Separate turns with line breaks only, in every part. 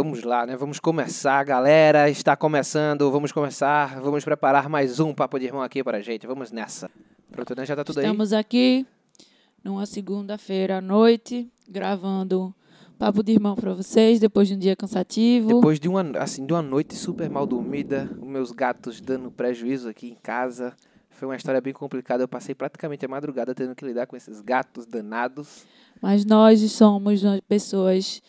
Vamos lá, né? Vamos começar, galera. Está começando. Vamos começar. Vamos preparar mais um papo de irmão aqui para a gente. Vamos nessa. Pronto, né? Já tá tudo
Estamos aqui numa segunda-feira à noite, gravando papo de irmão para vocês depois de um dia cansativo.
aí? Depois de uma, assim, de uma noite super mal dormida, os meus gatos dando prejuízo aqui em casa. Foi uma história bem complicada. Eu passei praticamente a madrugada tendo que lidar com esses gatos danados.
Mas nós somos pessoas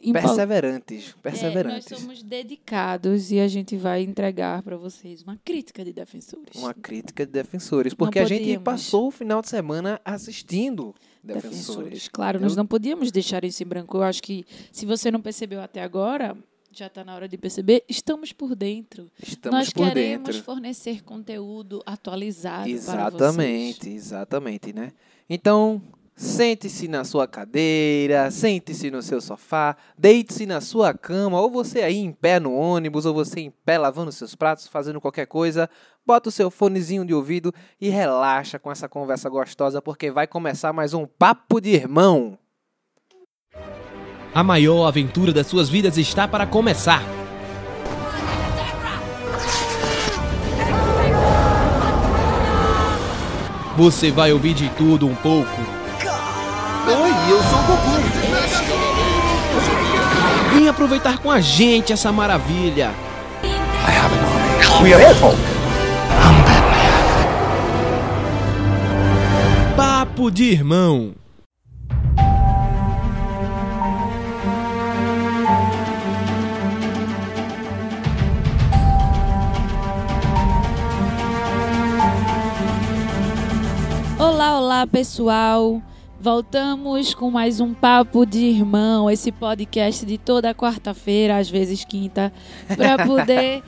empol-
Perseverantes.
É,
Perseverantes.
nós somos dedicados e a gente vai entregar para vocês uma crítica de defensores.
Uma crítica de defensores. Porque a gente passou o final de semana assistindo defensores.
Claro,
Eu-
nós não podíamos deixar isso em branco. Eu acho que se você não percebeu até agora, já está na hora de perceber, estamos por dentro.
Estamos
nós
por
queremos
dentro.
fornecer conteúdo atualizado para vocês.
Exatamente, exatamente, né? Então, sente-se na sua cadeira, sente-se no seu sofá, deite-se na sua cama, ou você aí em pé no ônibus, ou você em pé lavando seus pratos, fazendo qualquer coisa, bota o seu fonezinho de ouvido e relaxa com essa conversa gostosa, porque vai começar mais um Papo de Irmão.
A maior aventura das suas vidas está para começar. Você vai ouvir de tudo um pouco. Vem aproveitar com a gente essa maravilha.
We are.
Papo de irmão.
Olá, olá, pessoal. Voltamos com mais um Papo de Irmão, esse podcast de toda quarta-feira, às vezes quinta, para poder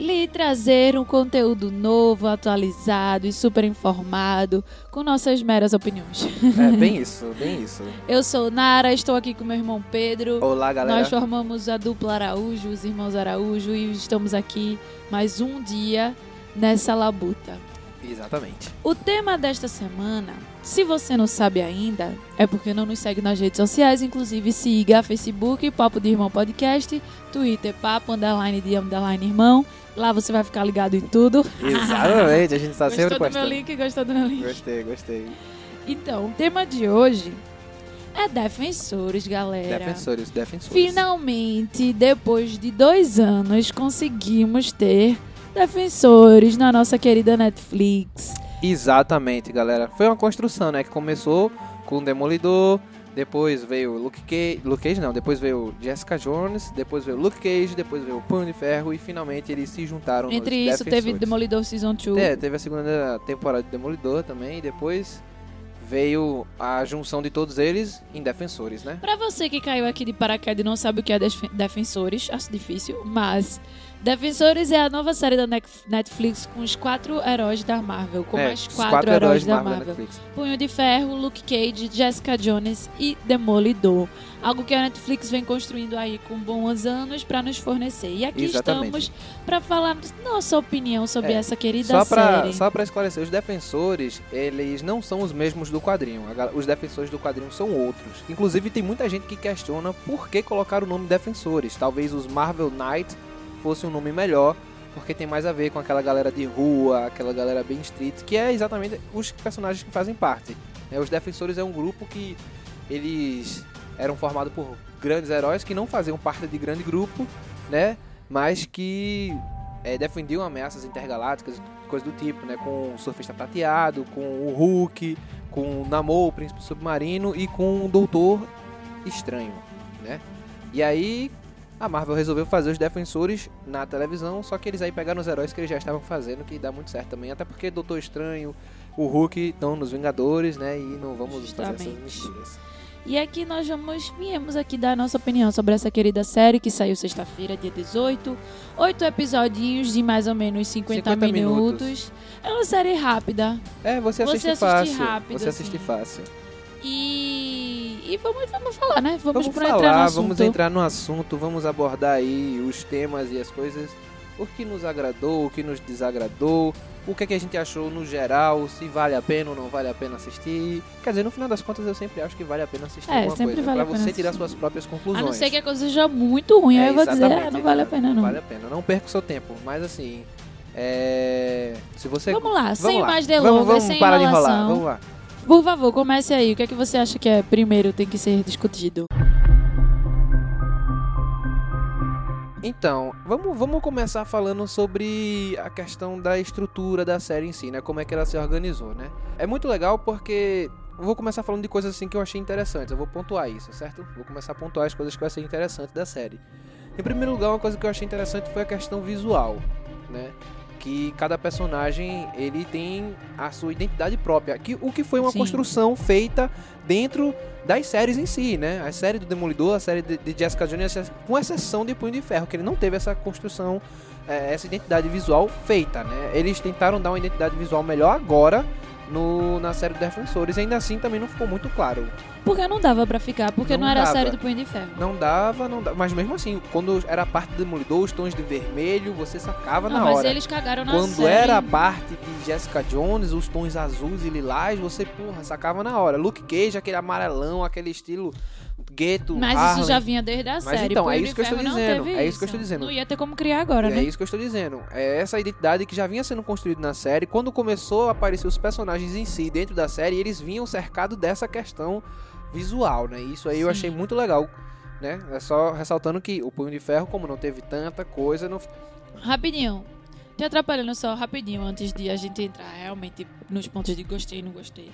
lhe trazer um conteúdo novo, atualizado e super informado, com nossas meras opiniões.
É bem isso, bem isso.
Eu sou Nara, estou aqui com meu irmão Pedro.
Olá, galera.
Nós formamos a dupla Araújo, os irmãos Araújo, e estamos aqui mais um dia nessa labuta.
Exatamente.
O tema desta semana, se você não sabe ainda, é porque não nos segue nas redes sociais, inclusive siga Facebook, Papo de Irmão Podcast, Twitter, Papo, underline de underline irmão. Lá você vai ficar ligado em tudo.
Exatamente, a gente está sempre
Gostou do meu
postando.
link? Gostou do meu link?
Gostei, gostei.
Então, o tema de hoje é defensores, galera.
Defensores, defensores.
Finalmente, depois de dois anos, conseguimos ter defensores na nossa querida Netflix.
Exatamente, galera. Foi uma construção, né? Que começou com o Demolidor, depois veio Luke Cage, Luke Cage não, depois veio Jessica Jones, depois veio Luke Cage, depois veio o Punho de Ferro e finalmente eles se juntaram
Entre isso, teve
Defensores.
Demolidor Season 2.
É, teve a segunda temporada de Demolidor também, e depois veio a junção de todos eles em Defensores, né?
Pra você que caiu aqui de paraquedas e não sabe o que é Def- Defensores, acho difícil, mas Defensores é a nova série da Netflix com os quatro heróis da Marvel, com
é,
mais
os
quatro, heróis da
Marvel
Marvel. Punho de Ferro, Luke Cage, Jessica Jones e Demolidor. Algo que a Netflix vem construindo aí com bons anos pra nos fornecer. E aqui
Exatamente.
estamos pra falar nossa opinião sobre
É,
essa querida
Só pra,
série.
só pra esclarecer, os defensores, eles não são os mesmos do quadrinho. Os defensores do quadrinho são outros. Inclusive, tem muita gente que questiona por que colocar o nome defensores. Talvez os Marvel Knight fosse um nome melhor, porque tem mais a ver com aquela galera de rua, aquela galera bem street, que é exatamente os personagens que fazem parte. né? Os defensores é um grupo que eles eram formados por grandes heróis que não faziam parte de grande grupo, né? Mas que é, defendiam ameaças intergalácticas, coisa do tipo, né? Com o Surfista Prateado, com o Hulk, com o Namor, o Príncipe Submarino e com o Doutor Estranho, né? E aí a Marvel resolveu fazer os defensores na televisão, só que eles aí pegaram os heróis que eles já estavam fazendo, que dá muito certo também, até porque Doutor Estranho, o Hulk estão nos Vingadores, né? E não vamos fazer essas
Justamente.
misturas.
E aqui nós vamos, viemos aqui dar a nossa opinião sobre essa querida série que saiu sexta-feira, dia 18. Oito episodinhos de mais ou menos 50,
50
minutos.
minutos.
É uma série rápida.
É, você
Você
assiste
assiste
fácil.
rápido,
você assiste
assim.
fácil.
E, e vamos, vamos falar, né? Vamos,
Vamos
pra entrar no
falar,
assunto.
vamos entrar no assunto, vamos abordar aí os temas e as coisas, o que nos agradou, o que nos desagradou, o que, é que a gente achou no geral, se vale a pena ou não vale a pena assistir. Quer dizer, no final das contas eu sempre acho que vale a pena assistir
É,
alguma
sempre
coisa,
vale
pra
a pena
você tirar
assistir.
suas próprias conclusões.
A não ser que a coisa seja muito ruim, aí eu vou dizer, ah, não vale a pena não.
Vale a pena, não perca o seu tempo, mas assim, é... se você...
Vamos lá, sem
lá.
mais
Vamos,
delongas,
vamos
sem
parar de enrolar,
enrolação.
vamos lá.
Por favor, comece aí. O que é que você acha que é primeiro tem que ser discutido?
Então, vamos, vamos começar falando sobre a questão da estrutura da série em si, né? Como é que ela se organizou, né? É muito legal porque vou começar falando de coisas assim que eu achei interessantes. Eu vou pontuar isso, certo? Vou começar a pontuar as coisas que eu achei interessantes da série. Em primeiro lugar, uma coisa que eu achei interessante foi a questão visual, né? Que cada personagem ele tem a sua identidade própria, que o que foi uma
Sim.
construção feita dentro das séries em si, né? A série do Demolidor, a série de, de Jessica Jones, com exceção de Punho de Ferro, que ele não teve essa construção, eh, essa identidade visual feita, né? Eles tentaram dar uma identidade visual melhor agora no, na série do Defensores, ainda assim também não ficou muito claro.
Porque não dava pra ficar, porque não,
Não
era a
dava.
série do Punho de Ferro.
Não dava, não dava, mas mesmo assim, quando era a parte do Demolidor, os tons de vermelho, você sacava
Não,
na
mas
hora.
eles cagaram na
Quando
série.
era a parte de Jessica Jones, os tons azuis e lilás, você, porra, sacava na hora. Luke Cage, aquele amarelão, aquele estilo gueto,
Mas
Harley.
isso já vinha desde a
Mas
série.
então, é isso que eu estou dizendo, é isso que eu estou dizendo.
Não ia ter como criar agora,
É
né?
isso que eu estou dizendo. É essa identidade que já vinha sendo construída na série. Quando começou a aparecer os personagens em si dentro da série, eles vinham cercados dessa questão visual, né? Isso aí eu
Sim.
achei muito legal, né? É só ressaltando que o Punho de Ferro, como não teve tanta coisa, não...
Rapidinho. Te atrapalhando só rapidinho antes de a gente entrar realmente nos pontos de gostei e não gostei.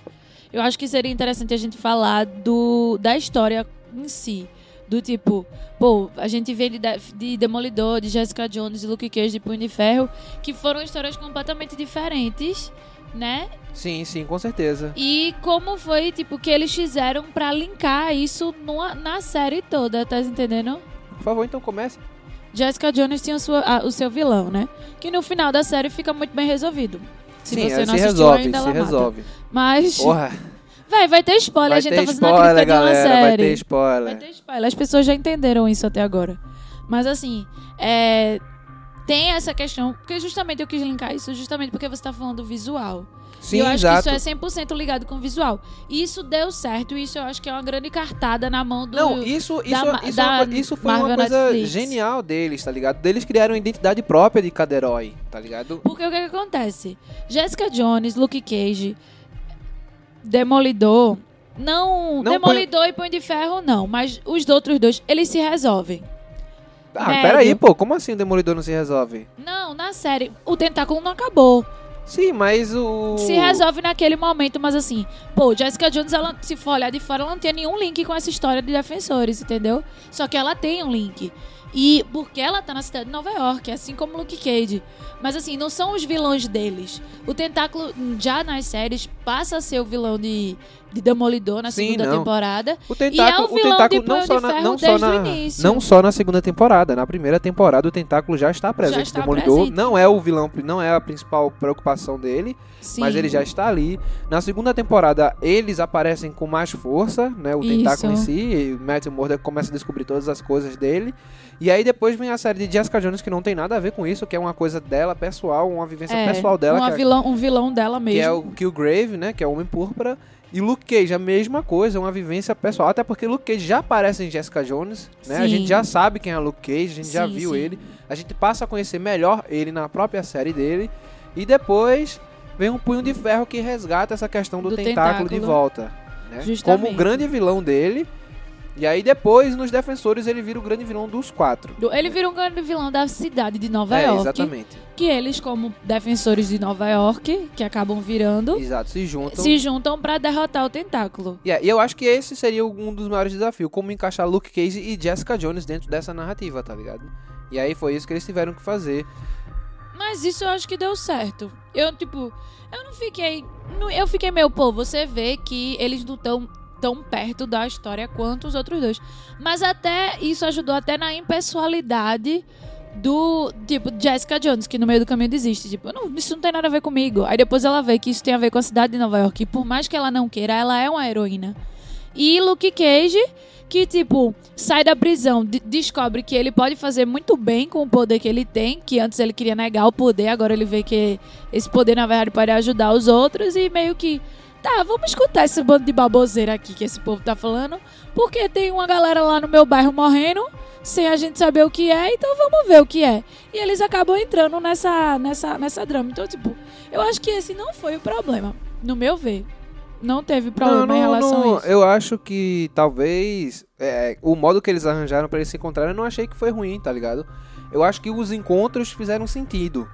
Eu acho que seria interessante a gente falar do da história em si. Do tipo, pô, a gente vê de, de Demolidor, de Jessica Jones, de Luke Cage, de Punho de Ferro, que foram histórias completamente diferentes, né?
Sim, sim, com certeza.
E como foi, tipo, que eles fizeram pra linkar isso numa, na série toda, tá entendendo?
Por favor, então comece.
Jessica Jones tinha a sua- a- o seu vilão, né? Que no final da série fica muito bem resolvido. Se
sim,
você
aí
não
se
assistiu
resolve,
ainda,
se
ela mata.
resolve.
Mas,
Porra,
vai, vai ter spoiler.
vai
a gente tá fazendo a
spoiler,
crítica de uma
galera, vai
série.
ter spoiler.
Vai ter spoiler. As pessoas já entenderam isso até agora. Mas assim, é, tem essa questão, porque justamente eu quis linkar isso justamente porque você tá falando do visual.
Sim,
e eu acho
exato.
que isso é 100% ligado com o visual. E isso deu certo, e isso eu acho que é uma grande cartada na mão do...
Não, isso, isso,
da
isso, é uma
da
isso foi uma
Marvel
coisa
Netflix.
genial deles, tá ligado? Deles criaram uma identidade própria de cada herói, tá ligado?
Porque o que, que acontece? Jessica Jones, Luke Cage, Demolidor. Não,
Não
Demolidor e Punho de Ferro, não. Mas os outros dois, eles se resolvem.
Ah,
Médio.
peraí, pô, como assim o Demolidor não se resolve?
Não, na série, o tentáculo não acabou.
Sim, mas o...
Se resolve naquele momento, mas assim, pô, Jessica Jones, ela, se for olhar de fora, ela não tem nenhum link com essa história de defensores, entendeu? Só que ela tem um link. E porque ela tá na cidade de Nova York, assim como Luke Cage. Mas assim, não são os vilões deles. O Tentáculo, já nas séries, passa a ser o vilão de, de Demolidor na
Sim,
segunda
não.
temporada.
O
E
tentáculo,
é o
o
vilão
tentáculo não só na, não só na, não só na segunda temporada, na primeira temporada o tentáculo já está presente.
está
o Demolidor
presente.
não é o vilão, não é a principal preocupação dele,
Sim.
mas ele já está ali. Na segunda temporada eles aparecem com mais força, né, o
Isso.
tentáculo em si, e Matthew Murdock começa a descobrir todas as coisas dele. E aí depois vem a série de Jessica Jones que não tem nada a ver com isso, que é uma coisa dela pessoal, uma vivência
é,
pessoal dela,
uma
que é-
vilão, um vilão dela mesmo.
que é o Killgrave, né? Que é o Homem Púrpura. E Luke Cage, a mesma coisa, uma vivência pessoal. Até porque Luke Cage já aparece em Jessica Jones, né? A
Sim.
gente já sabe quem é Luke Cage, a gente já
Sim,
viu
sim.
ele. A gente passa a conhecer melhor ele na própria série dele. E depois vem um punho de ferro que resgata essa questão do,
Do
tentáculo, de
tentáculo.
volta. Né? Como o grande vilão dele. E aí depois, nos Defensores, ele vira o grande vilão dos quatro.
Ele vira um grande vilão da cidade de Nova
é,
York.
exatamente.
Que eles, como defensores de Nova York, que acabam virando,
Exato, se juntam.
se juntam pra derrotar o tentáculo.
Yeah, e eu acho que esse seria um dos maiores desafios, como encaixar Luke Cage e Jessica Jones dentro dessa narrativa, tá ligado? E aí foi isso que eles tiveram que fazer.
Mas isso eu acho que deu certo. Eu, tipo, eu não fiquei. Eu fiquei meio, pô, você vê que eles não estão tão perto da história quanto os outros dois. Mas até isso ajudou até na impessoalidade do, tipo, Jessica Jones, que no meio do caminho desiste. Tipo, não, isso não tem nada a ver comigo. Aí depois ela vê que isso tem a ver com a cidade de Nova York. E por mais que ela não queira, ela é uma heroína. E Luke Cage, que, tipo, sai da prisão, de- descobre que ele pode fazer muito bem com o poder que ele tem, que antes ele queria negar o poder, agora ele vê que esse poder, na verdade, pode ajudar os outros e meio que. Tá, vamos escutar esse bando de baboseira aqui que esse povo tá falando, porque tem uma galera lá no meu bairro morrendo, sem a gente saber o que é, então vamos ver o que é. E eles acabam entrando nessa, nessa, nessa drama. Então, tipo, eu acho que esse não foi o problema, no meu ver. Não teve problema
Não,
em
não,
relação
não,
a isso.
Eu acho que talvez é, o modo que eles arranjaram pra eles se encontrarem, eu não achei que foi ruim, tá ligado? Eu acho que os encontros fizeram sentido.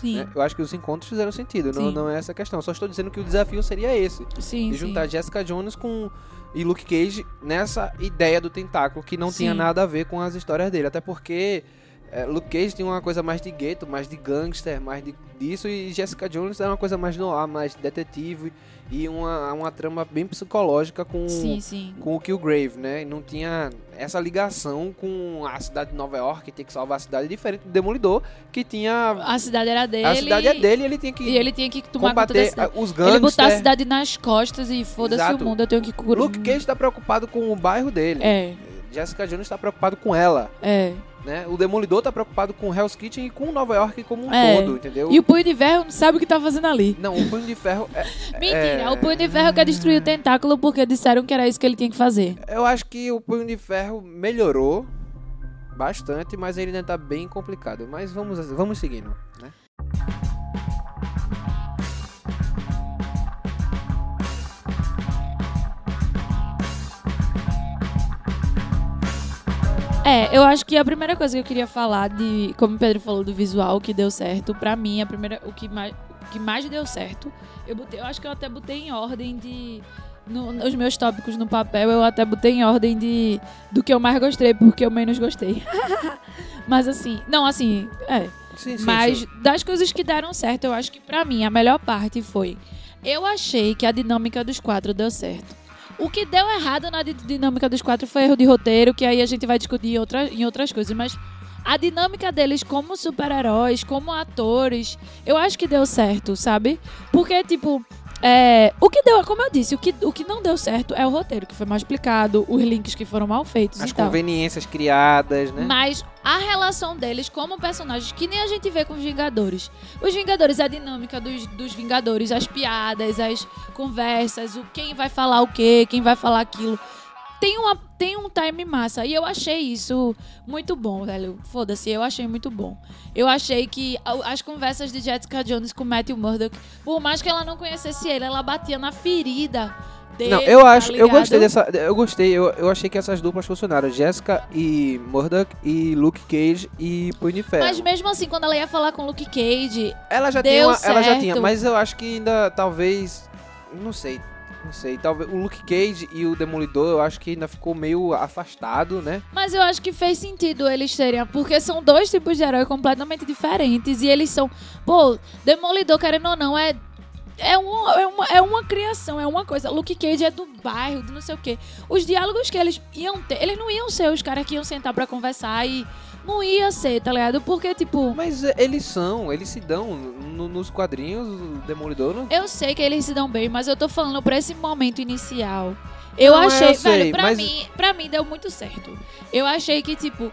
Sim,
né? Eu acho que os encontros fizeram sentido. Não,
Sim.
não é essa a questão. Só estou dizendo que o desafio seria esse.
sim,
de
sim.
juntar Jessica Jones com e Luke Cage nessa ideia do tentáculo que não
Sim.
tinha nada a ver com as histórias dele. Até porque é, Luke Cage tem uma coisa mais de gueto, mais de gangster, mais de, disso. E Jessica Jones é uma coisa mais no ar, mais detetive. E uma, uma trama bem psicológica com,
Sim, sim.
com o Killgrave, né? E não tinha essa ligação com a cidade de Nova York, que tem que salvar a cidade, diferente do Demolidor, que tinha...
A cidade era dele.
a cidade é dele e ele tinha que
E ele tinha que tomar conta da
combater os
Ele botar a
gangsters.
cidade nas costas e foda-se o mundo, eu tenho que curar.
Luke Cage tá preocupado com o bairro dele.
É,
Jessica Jones tá preocupado com ela,
é.
Né? O Demolidor tá preocupado com Hell's Kitchen e com Nova York como um
É.
todo, entendeu?
E o Punho de Ferro não sabe o que tá fazendo ali.
Não, o Punho de Ferro... É,
Mentira,
é-
o Punho de Ferro quer destruir o tentáculo porque disseram que era isso que ele tinha que fazer.
Eu acho que o Punho de Ferro melhorou bastante, mas ele ainda tá bem complicado. Mas vamos, vamos seguindo, né?
É, eu acho que a primeira coisa que eu queria falar de, como o Pedro falou do visual que deu certo, pra mim a primeira o que mais o que mais deu certo, eu botei, eu acho que eu até botei em ordem de no- nos meus tópicos no papel, eu até botei em ordem de do que eu mais gostei porque eu menos gostei. Mas assim, não, assim, é,
Sim, sim,
mas
sim.
das coisas que deram certo, eu acho que pra mim a melhor parte foi eu achei que a dinâmica dos quatro deu certo. O que deu errado na di- dinâmica dos quatro foi erro de roteiro, que aí a gente vai discutir em, outra, em outras coisas, mas a dinâmica deles como super-heróis, como atores, eu acho que deu certo, sabe? Porque, tipo, é, o que deu, como eu disse, o que, o que não deu certo é o roteiro, que foi mal explicado, os links que foram mal feitos
As
e tal.
conveniências criadas, né?
Mas a relação deles como personagens, que nem a gente vê com os Vingadores. Os Vingadores, a dinâmica dos, dos Vingadores, as piadas, as conversas, o quem vai falar o quê, quem vai falar aquilo. Tem, uma, tem um time massa. E eu achei isso muito bom, velho. Foda-se, eu achei muito bom. Eu achei que as conversas de Jessica Jones com Matthew Murdock, por mais que ela não conhecesse ele, ela batia na ferida dele.
Não, eu
tá
acho, eu
ligado?
gostei dessa, eu gostei, eu, eu achei que essas duplas funcionaram, Jessica e Murdoch e Luke Cage e Punho Ferro.
Mas mesmo assim, quando ela ia falar com Luke Cage,
ela já tinha, uma- ela já tinha, mas eu acho que ainda talvez, não sei, não sei, talvez o Luke Cage e o Demolidor, eu acho que ainda ficou meio afastado, né?
Mas eu acho que fez sentido eles terem, porque são dois tipos de herói completamente diferentes e eles são, pô, Demolidor querendo ou não é é, um, é, uma, é uma criação, é uma coisa. Luke Cage é do bairro, do não sei o quê. Os diálogos que eles iam ter, eles não iam ser os caras que iam sentar pra conversar e não ia ser, tá ligado? Porque, tipo,
Mas eles são, eles se dão no- nos quadrinhos, o Demolidor não
eu sei que eles se dão bem, mas eu tô falando pra esse momento inicial. Eu
Não,
achei,
eu sei,
velho, pra,
mas-
mim, pra mim deu muito certo. Eu achei que, tipo,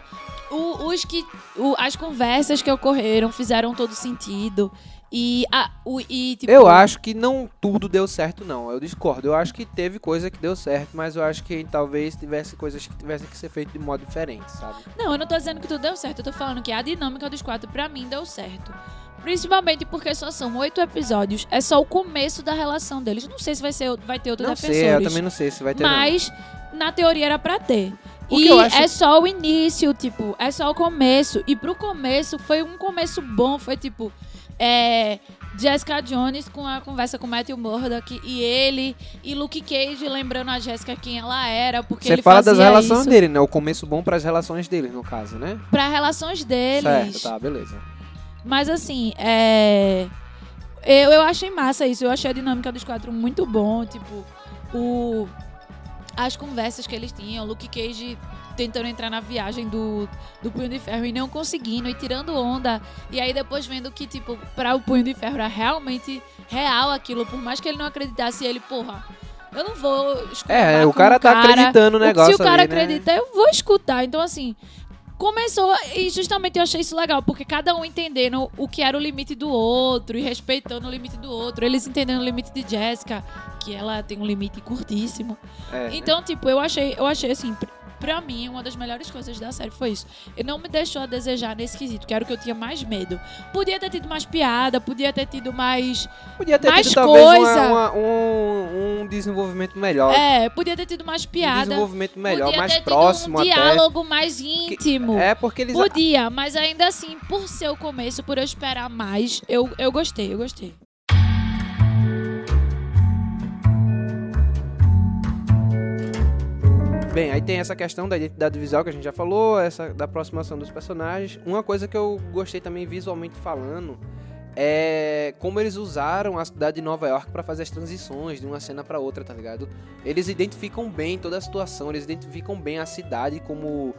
o- os que. o- as conversas que ocorreram fizeram todo sentido. E, a, o, e tipo.
Eu acho que não tudo deu certo, não. Eu discordo. Eu acho que teve coisa que deu certo, mas eu acho que talvez tivesse coisas que tivessem que ser feitas de modo diferente, sabe?
Não, eu não tô dizendo que tudo deu certo. Eu tô falando que a dinâmica dos quatro, pra mim, deu certo. Principalmente porque só são oito episódios. É só o começo da relação deles. Não sei se vai, ser, vai ter outros
não
defensores.
sei, eu também não sei se vai ter. não.
Na teoria, era pra ter.
O
e
acho-
é só o início, tipo, é só o começo. E pro começo foi um começo bom, foi tipo. É, Jessica Jones com a conversa com Matthew Murdock e ele e Luke Cage lembrando a Jessica quem ela era, porque
Você
ele
fala das relações
isso
dele, né? O começo bom para as relações dele, no caso, né?
para relações deles.
Certo, tá, beleza.
Mas assim, é. Eu, eu achei massa isso. Eu achei a dinâmica dos quatro muito bom. Tipo, o. As conversas que eles tinham, o Luke Cage tentando entrar na viagem do, do Punho de Ferro e não conseguindo, e tirando onda. E aí depois vendo que, tipo, para o Punho de Ferro era realmente real aquilo. Por mais que ele não acreditasse, ele, porra, Eu não vou escutar.
É, o
com
cara tá acreditando no
o-
negócio
Se o cara
ali, né?
acredita, eu vou escutar. Então, assim, começou e justamente eu achei isso legal, porque cada um entendendo o que era o limite do outro e respeitando o limite do outro. Eles entendendo o limite de Jessica, que ela tem um limite curtíssimo.
É,
Então, tipo, eu achei, eu achei assim, pra mim, uma das melhores coisas da série foi isso. Ele não me deixou a desejar nesse quesito, que era o que eu tinha mais medo. Podia ter tido mais piada, podia ter tido mais.
Podia ter
mais
tido talvez uma-
coisa.
uma- um, um desenvolvimento melhor.
É, podia ter tido mais
um
piada.
desenvolvimento melhor,
podia
mais
ter tido
próximo
um
até.
diálogo mais íntimo.
É, porque eles.
Podia, mas ainda assim, por ser o começo, por eu esperar mais, eu, eu gostei, eu gostei.
Bem, aí tem essa questão da identidade visual que a gente já falou, essa da aproximação dos personagens. Uma coisa que eu gostei também visualmente falando é como eles usaram a cidade de Nova York pra fazer as transições de uma cena pra outra, tá ligado? Eles identificam bem toda a situação, eles identificam bem a cidade como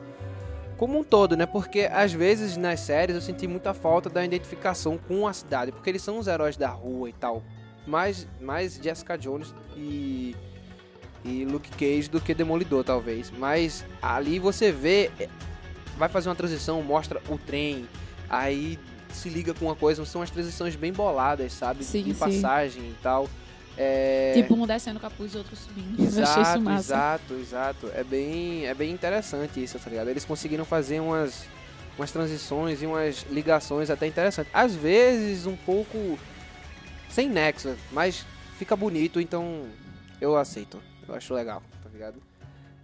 como um todo, né? Porque às vezes nas séries eu senti muita falta da identificação com a cidade, porque eles são os heróis da rua e tal. Mais mais Jessica Jones e e Luke Cage do que Demolidor, talvez. Mas ali você vê, é, vai fazer uma transição, mostra o trem, aí se liga com uma coisa, são as transições bem boladas, sabe?
Sim,
de
sim.
passagem e tal. É...
Tipo, um descendo o capuz e outro subindo. eu achei isso
Exato,
massa.
exato, exato. É bem, é bem interessante isso, tá ligado? Eles conseguiram fazer umas, umas transições e umas ligações até interessantes. Às vezes um pouco sem nexo, mas fica bonito, então eu aceito. Eu acho legal, tá ligado?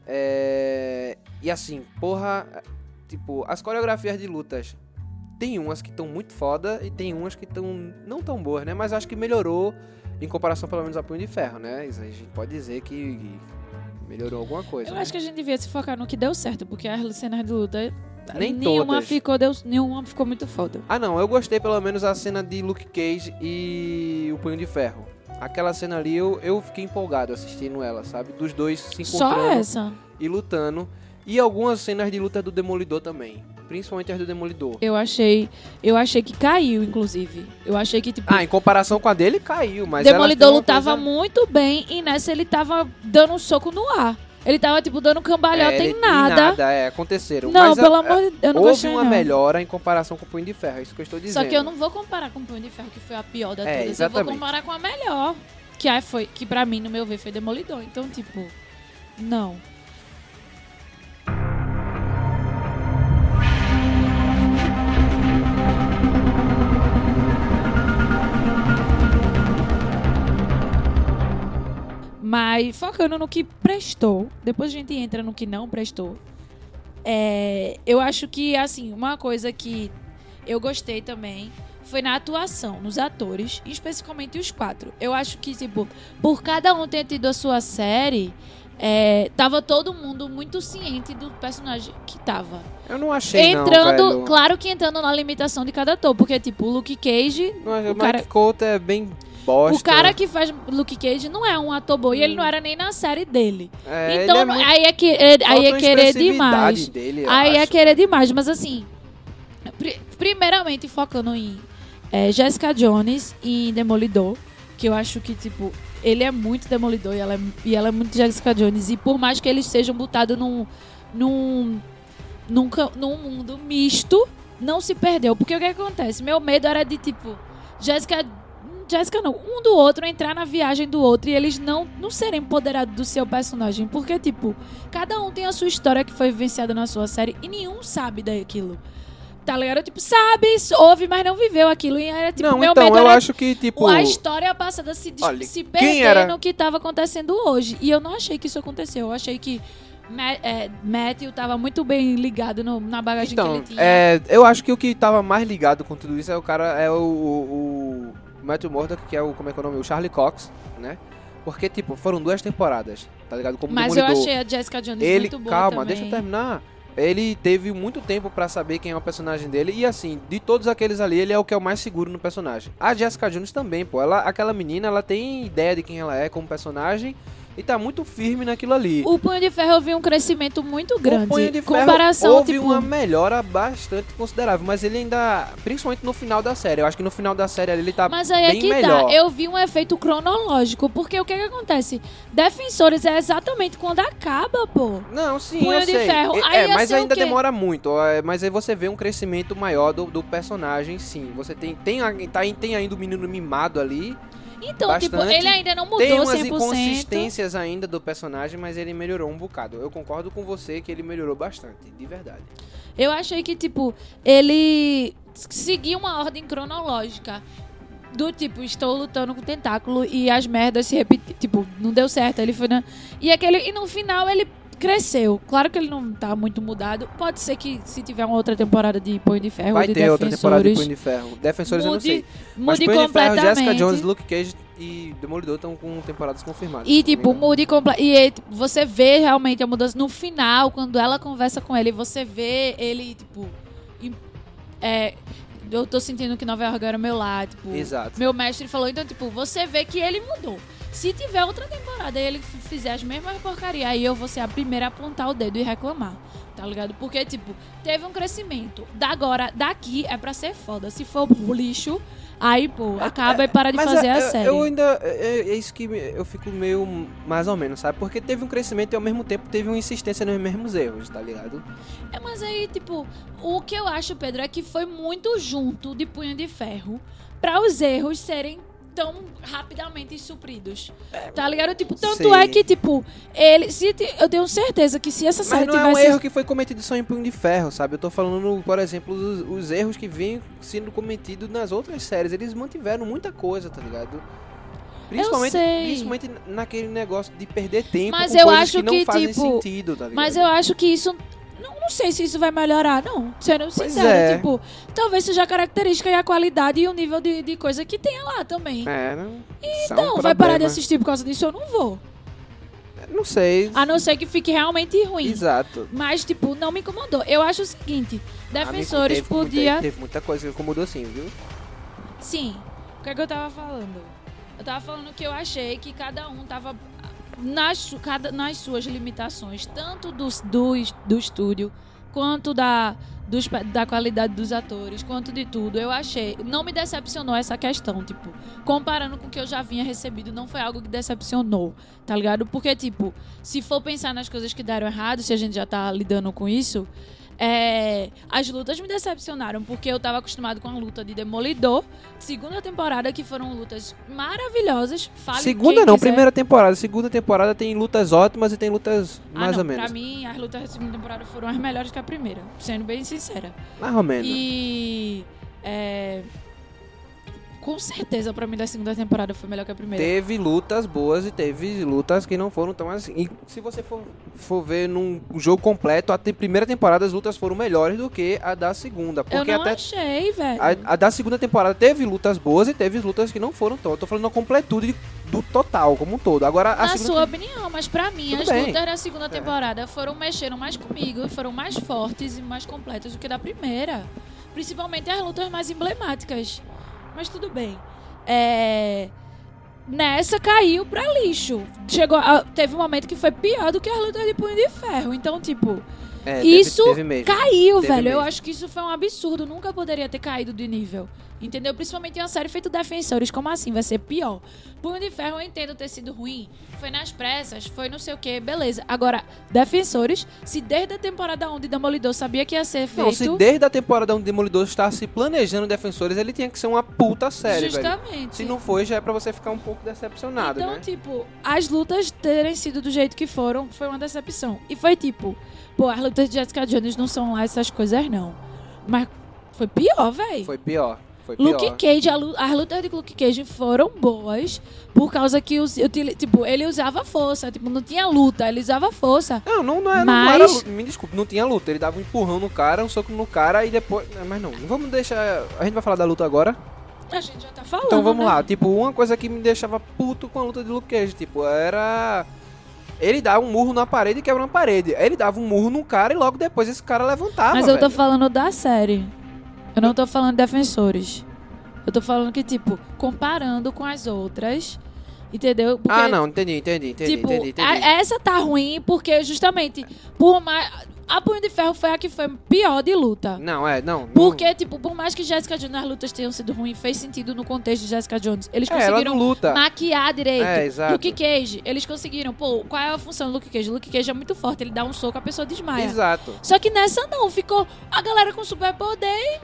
É... E assim, porra, tipo, as coreografias de lutas tem umas que estão muito foda e tem umas que estão não tão boas, né? Mas acho que melhorou em comparação pelo menos a Punho de Ferro, né? Isso a gente pode dizer que melhorou alguma coisa.
Eu
né?
acho que a gente devia se focar no que deu certo, porque as cenas de luta.
Nem
nenhuma
todas.
ficou, deu, nenhuma ficou muito foda.
Ah não, eu gostei pelo menos a cena de Luke Cage e o Punho de Ferro. Aquela cena ali eu, eu fiquei empolgado assistindo ela, sabe? Dos dois se
Só
encontrando
essa.
e lutando. E algumas cenas de luta do Demolidor também. Principalmente as do Demolidor.
Eu achei. Eu achei que caiu, inclusive. Eu achei que, tipo.
Ah, em comparação com a dele, caiu, mas
Demolidor lutava
coisa...
muito bem e nessa ele tava dando um soco no ar. Ele tava, tipo, dando cambalhota
É,
em nada.
nada, é, aconteceram.
Não,
mas
pelo
a-
amor de Deus, eu não
houve
gostei,
uma
não.
melhora em comparação com o Punho de Ferro, é isso que eu estou dizendo.
Só que eu não vou comparar com o Punho de Ferro, que foi a pior da
É,
todas. Eu
exatamente.
vou comparar com a melhor. Que, aí foi, que pra mim, no meu ver, foi Demolidor. Então, tipo, não. Mas focando no que prestou, depois a gente entra no que não prestou. É, eu acho que, assim, uma coisa que eu gostei também foi na atuação, nos atores, especificamente os quatro. Eu acho que, tipo, por cada um ter tido a sua série, é, tava todo mundo muito ciente do personagem que tava.
Eu não achei
entrando,
não,
claro que entrando na limitação de cada ator, porque, tipo, o Luke Cage,
Não, o
o cara-
Mike Couto é bem bosta.
o cara que faz Luke Cage não é um ator bom, e ele não era nem na série dele.
É,
então,
é muito...
aí é, que, é- aí é querer demais.
Dele,
Aí é
acho.
querer demais, mas assim, pri- primeiramente focando em é, Jessica Jones e em Demolidor, que eu acho que, tipo, ele é muito Demolidor e ela é, e ela é muito Jessica Jones. E por mais que eles sejam botados num, num, num, ca- num mundo misto, não se perdeu. Porque o que acontece? Meu medo era de, tipo, Jessica. Jessica não, um do outro entrar na viagem do outro e eles não, não serem empoderados do seu personagem. Porque, tipo, cada um tem a sua história que foi vivenciada na sua série e nenhum sabe daquilo. Tá ligado? Tipo, sabe, ouve, mas não viveu aquilo. E era tipo,
Não,
meu
então,
medo
eu acho que, tipo...
a história passada se,
Olha,
se perder
era-
no que tava acontecendo hoje. E eu não achei que isso aconteceu. Eu achei que Ma é, Matthew tava muito bem ligado no- na bagagem que
Então,
ele tinha.
é, eu acho que o que tava mais ligado com tudo isso é o cara, é o, o, o Matthew Murdock, que é o, como é que é o nome? O Charlie Cox, né? Porque, tipo, foram duas temporadas, tá ligado? Como
Mas eu
Demolidor.
achei a Jessica Jones
ele,
muito boa
calma,
também.
deixa eu terminar. Ele teve muito tempo pra saber quem é o personagem dele e assim, de todos aqueles ali, ele é o que é o mais seguro no personagem. A Jessica Jones também, pô. Ela, aquela menina, ela tem ideia de quem ela é como personagem E tá muito firme naquilo ali.
O Punho de Ferro eu vi um crescimento muito grande.
O Punho de Ferro
comparação,
houve
tipo,
uma melhora bastante considerável, mas ele ainda, principalmente no final da série, eu acho que no final da série ele tá
Mas aí é
bem
que
melhor.
tá, eu vi um efeito cronológico, porque o que que acontece? Defensores é exatamente quando acaba, pô.
Não, sim,
Punho de
sei.
Ferro.
É,
Aí
é, mas ainda demora muito. é, Mas aí você vê um crescimento maior do, do personagem, sim. Você tem tem, a- tá, tem ainda o menino mimado ali.
Então, tipo,
Bastante.
ele ainda não mudou
tem umas
100%.
inconsistências ainda do personagem, mas ele melhorou um bocado. Eu concordo com você que ele melhorou bastante, de verdade.
Eu achei que, tipo, ele seguia uma ordem cronológica. Do tipo, estou lutando com o tentáculo e as merdas se repetiram. Tipo, não deu certo. Ele foi. Na... E, aquele... e no final ele cresceu. Claro que ele não tá muito mudado. Pode ser que se tiver uma outra temporada de Punho de Ferro
Vai
de
ter outra temporada de
Defensores,
Punho de Ferro. Defensores eu não
mude,
sei. Mas
mude
Punho de Ferro,
completamente.
Jessica Jones, Luke Cage e Demolidor estão com temporadas confirmadas.
E tipo, mude comple... E tipo, você vê realmente a mudança no final, quando ela conversa com ele, você vê ele, tipo. É, eu tô sentindo que Nova York era meu lar, tipo.
Exato.
Meu mestre falou, então, tipo, você vê que ele mudou. Se tiver outra temporada e ele fizer as mesmas porcaria, aí eu vou ser a primeira a apontar o dedo e reclamar. Tá ligado? Porque, tipo, teve um crescimento. Da agora, daqui é pra ser foda. Se for lixo, aí, pô, acaba e para de fazer
é-
a
é-
série.
Eu ainda. É, é isso que eu fico meio mais ou menos, sabe? Porque teve um crescimento e ao mesmo tempo teve uma insistência nos mesmos erros, tá ligado?
É, mas aí, tipo, o que eu acho, Pedro, é que foi muito junto de punho de ferro pra os erros serem tão rapidamente supridos. Tá ligado? Tipo, tanto
sei.
é que, tipo, ele. Se, eu tenho certeza que se essa
Mas
série
não é um
tivesse.
erro que foi cometido só em Punho de Ferro, sabe? Eu tô falando, por exemplo, os, os erros que vêm sendo cometidos nas outras séries. Eles mantiveram muita coisa, tá ligado? Principalmente, principalmente naquele negócio de perder tempo
Mas
com
eu acho
que não
que,
fazem
tipo,
sentido, tá ligado?
Mas eu acho que isso. Não, não sei se isso vai melhorar, não. Sendo sincero,
é.
tipo, talvez seja a característica e a qualidade e o nível de, de coisa que tenha lá também.
É, não. isso é um
Então, vai parar de
problema.
assistir por causa disso? Eu não vou.
Não sei.
A não ser que fique realmente ruim.
Exato.
Mas, tipo, não me incomodou. Eu acho o seguinte: defensores
Amigo, teve muita-
podia.
teve muita coisa que incomodou sim, viu?
Sim. O que é que eu tava falando? Eu tava falando que eu achei que cada um tava nas, cada, nas suas limitações, tanto do, do, do estúdio, quanto da, dos da qualidade dos atores, quanto de tudo. Eu achei. Não me decepcionou essa questão, tipo, comparando com o que eu já vinha recebido, não foi algo que decepcionou, tá ligado? Porque, tipo, se for pensar nas coisas que deram errado, se a gente já tá lidando com isso. É, as lutas me decepcionaram, porque eu tava acostumado com a luta de Demolidor, segunda temporada, que foram lutas maravilhosas. Fale
Segunda não,
quiser.
primeira temporada. Segunda temporada tem lutas ótimas e tem lutas
Ah,
mais
não,
ou menos.
Pra mim, as lutas da segunda temporada foram as melhores que a primeira, sendo bem sincera.
Mais ou menos.
E. é, com certeza, pra mim, da segunda temporada foi melhor que a primeira.
Teve lutas boas e teve lutas que não foram tão assim. E se você for, for ver num jogo completo, a te- primeira temporada as lutas foram melhores do que a da segunda.
eu
Porque
não
até
achei, velho.
a, a da segunda temporada teve lutas boas e teve lutas que não foram tão. Eu tô falando a completude do total, como um todo. Agora a
Na sua opinião, mas pra mim,
Tudo
as
bem.
lutas da segunda temporada foram mexeram mais comigo, foram mais fortes e mais completas do que da primeira. Principalmente as lutas mais emblemáticas. Mas tudo bem. É, Nessa caiu pra lixo. Chegou, a- teve um momento que foi pior do que as lutas de punho de ferro. Então, tipo,
É, teve-
isso
teve mesmo.
caiu,
Teve
velho. Eu
mesmo.
acho que isso foi um absurdo. Nunca poderia ter caído de nível. Entendeu? Principalmente em uma série feita defensores. Como assim? Vai ser pior. Punho de Ferro eu entendo ter sido ruim. Foi nas pressas, foi não sei o que, beleza. Agora, defensores, se desde a temporada 1 de Demolidor sabia que ia ser feito.
Não, se desde a temporada onde Demolidor está se planejando defensores, ele tinha que ser uma puta série, velho.
justamente.
Se não foi, já é pra você ficar um pouco decepcionado,
Então,
né?
tipo, as lutas terem sido do jeito que foram foi uma decepção. E foi tipo, pô, as lutas de Jessica Jones não são lá essas coisas, não. Mas foi pior, velho.
Foi pior. Foi pior.
Luke Cage, as lutas de Luke Cage foram boas por causa que os, utili- tipo, ele usava força, tipo, não tinha luta, ele usava força.
Não, não, não, é- não
Mas-
era luta. Me desculpe, não tinha luta. Ele dava um empurrão no cara, um soco no cara e depois. Mas não, não vamos deixar. A gente vai falar da luta agora?
A gente já tá falando.
Então vamos
né?
lá. Tipo, uma coisa que me deixava puto com a luta de Luke Cage, tipo, era. Ele dava um murro na parede e quebra uma parede. Ele dava um murro no cara e logo depois esse cara levantava.
Mas eu tô
velho.
falando da série. Eu não tô falando de defensores. Eu tô falando que, tipo, comparando com as outras, Entendeu? Porque,
Ah, não, entendi, entendi, entendi,
Tipo,
entendi, entendi.
a- essa tá ruim porque justamente por mais a Punho de Ferro foi a que foi pior de luta.
Não, é, não. não-
Porque, tipo, por mais que Jessica Jones nas lutas tenham sido ruins, fez sentido no contexto de Jessica Jones. Eles
É,
conseguiram
não luta.
maquiar direito.
É, exato.
Luke Cage, eles conseguiram. Pô, qual é a função do Luke Cage? Luke Cage é muito forte, ele dá um soco, a pessoa desmaia.
Exato.
Só que nessa não, ficou a galera com superpoder e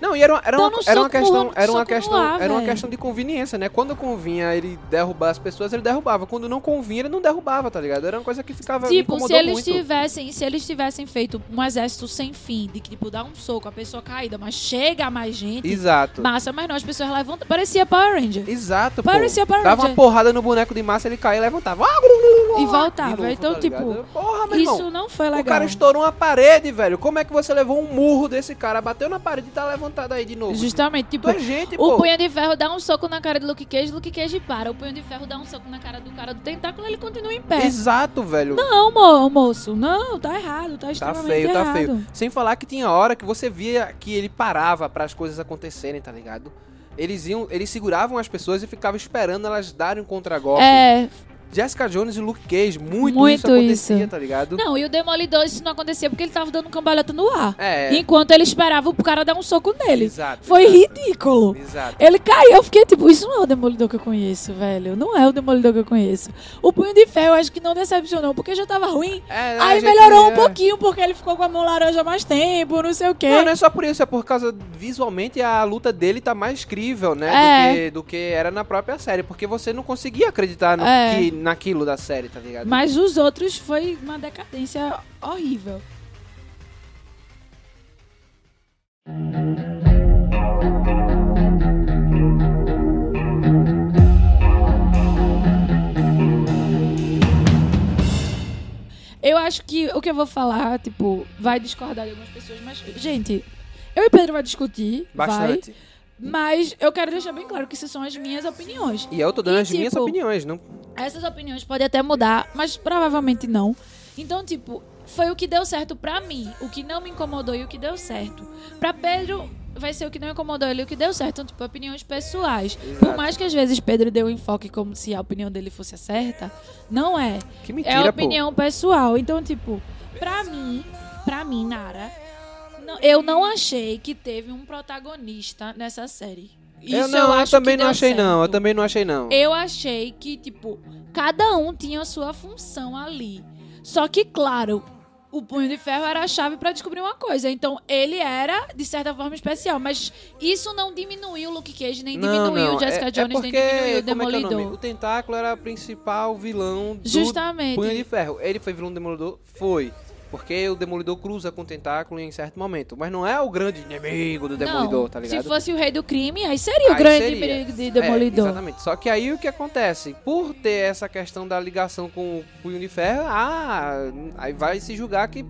Não, e era uma, era uma,
um
era uma questão, era uma questão,
ar,
era uma questão de conveniência, né? Quando convinha ele derrubar as pessoas, ele derrubava. Quando não convinha, ele não derrubava, tá ligado? Era uma coisa que ficava
Tipo, se eles
muito.
tivessem, se eles tivessem feito um exército sem fim, de que tipo dá um soco, a pessoa caída, mas chega mais gente,
Exato.
massa, mas não, as pessoas levantam, parecia Power Ranger.
Exato, pô.
Parecia Power
Dava uma
Ranger.
porrada no boneco de massa, ele caía e levantava. Ah,
E voltava.
novo,
então,
tá
tipo?
Porra, meu
isso
irmão.
não foi legal.
O cara estourou uma parede, velho. Como é que você levou um murro desse cara, bateu na parede e tá levantado aí de novo?
Justamente, tipo,
é gente,
o
pô.
punho de ferro dá um soco na cara do Luke Cage, Luke Cage para. O punho de ferro dá um soco na cara do cara do tentáculo, ele continua em pé.
Exato, velho.
Não, mo moço, não, tá errado, tá
Tá
extremamente
feio,
errado.
tá feio. Sem falar que tinha hora que você via que ele parava para as coisas acontecerem, tá ligado? Eles iam, eles seguravam as pessoas e ficavam esperando elas darem um contragolpe.
É,
Jessica Jones e Luke Cage, muito,
Muito
isso acontecia,
isso.
tá ligado?
não, e o Demolidor isso não acontecia porque ele tava dando cambalhota no ar.
É.
Enquanto ele esperava o cara dar um soco nele.
Exato.
Foi
exato.
ridículo.
Exato.
Ele caiu, eu fiquei tipo, isso não é o Demolidor que eu conheço, velho. Não é o Demolidor que eu conheço. O Punho de Ferro eu acho que não decepcionou, porque já tava ruim.
É,
Aí
gente-
melhorou um pouquinho, porque ele ficou com a mão laranja mais tempo, não sei o quê.
Não, não é só por isso, é por causa visualmente a luta dele tá mais crível, né,
É.
do, que, do que era na própria série, porque você não conseguia acreditar no
É.
que, naquilo da série, tá ligado?
Mas os outros foi uma decadência horrível. Eu acho que o que eu vou falar, tipo, vai discordar de algumas pessoas, mas, gente, eu e Pedro vai discutir, vai,
Bastante.
Mas eu quero deixar bem claro que isso são as minhas opiniões.
E eu tô dando
E,
as minhas
tipo,
opiniões, não
Essas opiniões podem até mudar, mas provavelmente não. Então, tipo, foi o que deu certo pra mim, o que não me incomodou e o que deu certo. Pra Pedro, vai ser o que não incomodou ele e o que deu certo. Então, tipo, opiniões pessoais. Por
Exato.
mais que às vezes Pedro deu um enfoque como se a opinião dele fosse a certa, não é.
Que
É
mentira,
a opinião pessoal. Então, tipo, pra mim, pra mim, Nara, não- eu não achei que teve um protagonista nessa série. Isso
eu não, eu,
acho
também não achei não, eu
certo.
também não achei não.
Eu achei que, tipo, cada um tinha a sua função ali. Só que, claro, o Punho de Ferro era a chave pra descobrir uma coisa. Então, ele era, de certa forma, especial. Mas isso não diminuiu o Luke Cage, nem diminuiu o Jessica
é,
Jones,
é
nem
porque,
diminuiu o
como é é o
Demolidor.
O Tentáculo era o principal vilão do
Justamente.
Punho de Ferro. Ele foi vilão do Demolidor? Foi. Porque o Demolidor cruza com o Tentáculo em certo momento. Mas não é o grande inimigo do Demolidor,
não,
tá ligado?
se fosse o rei do crime, aí seria o
Aí
grande
seria.
de
É,
Demolidor.
exatamente. Só que aí o que acontece? Por ter essa questão da ligação com o Punho de Ferro, ah, aí vai se julgar que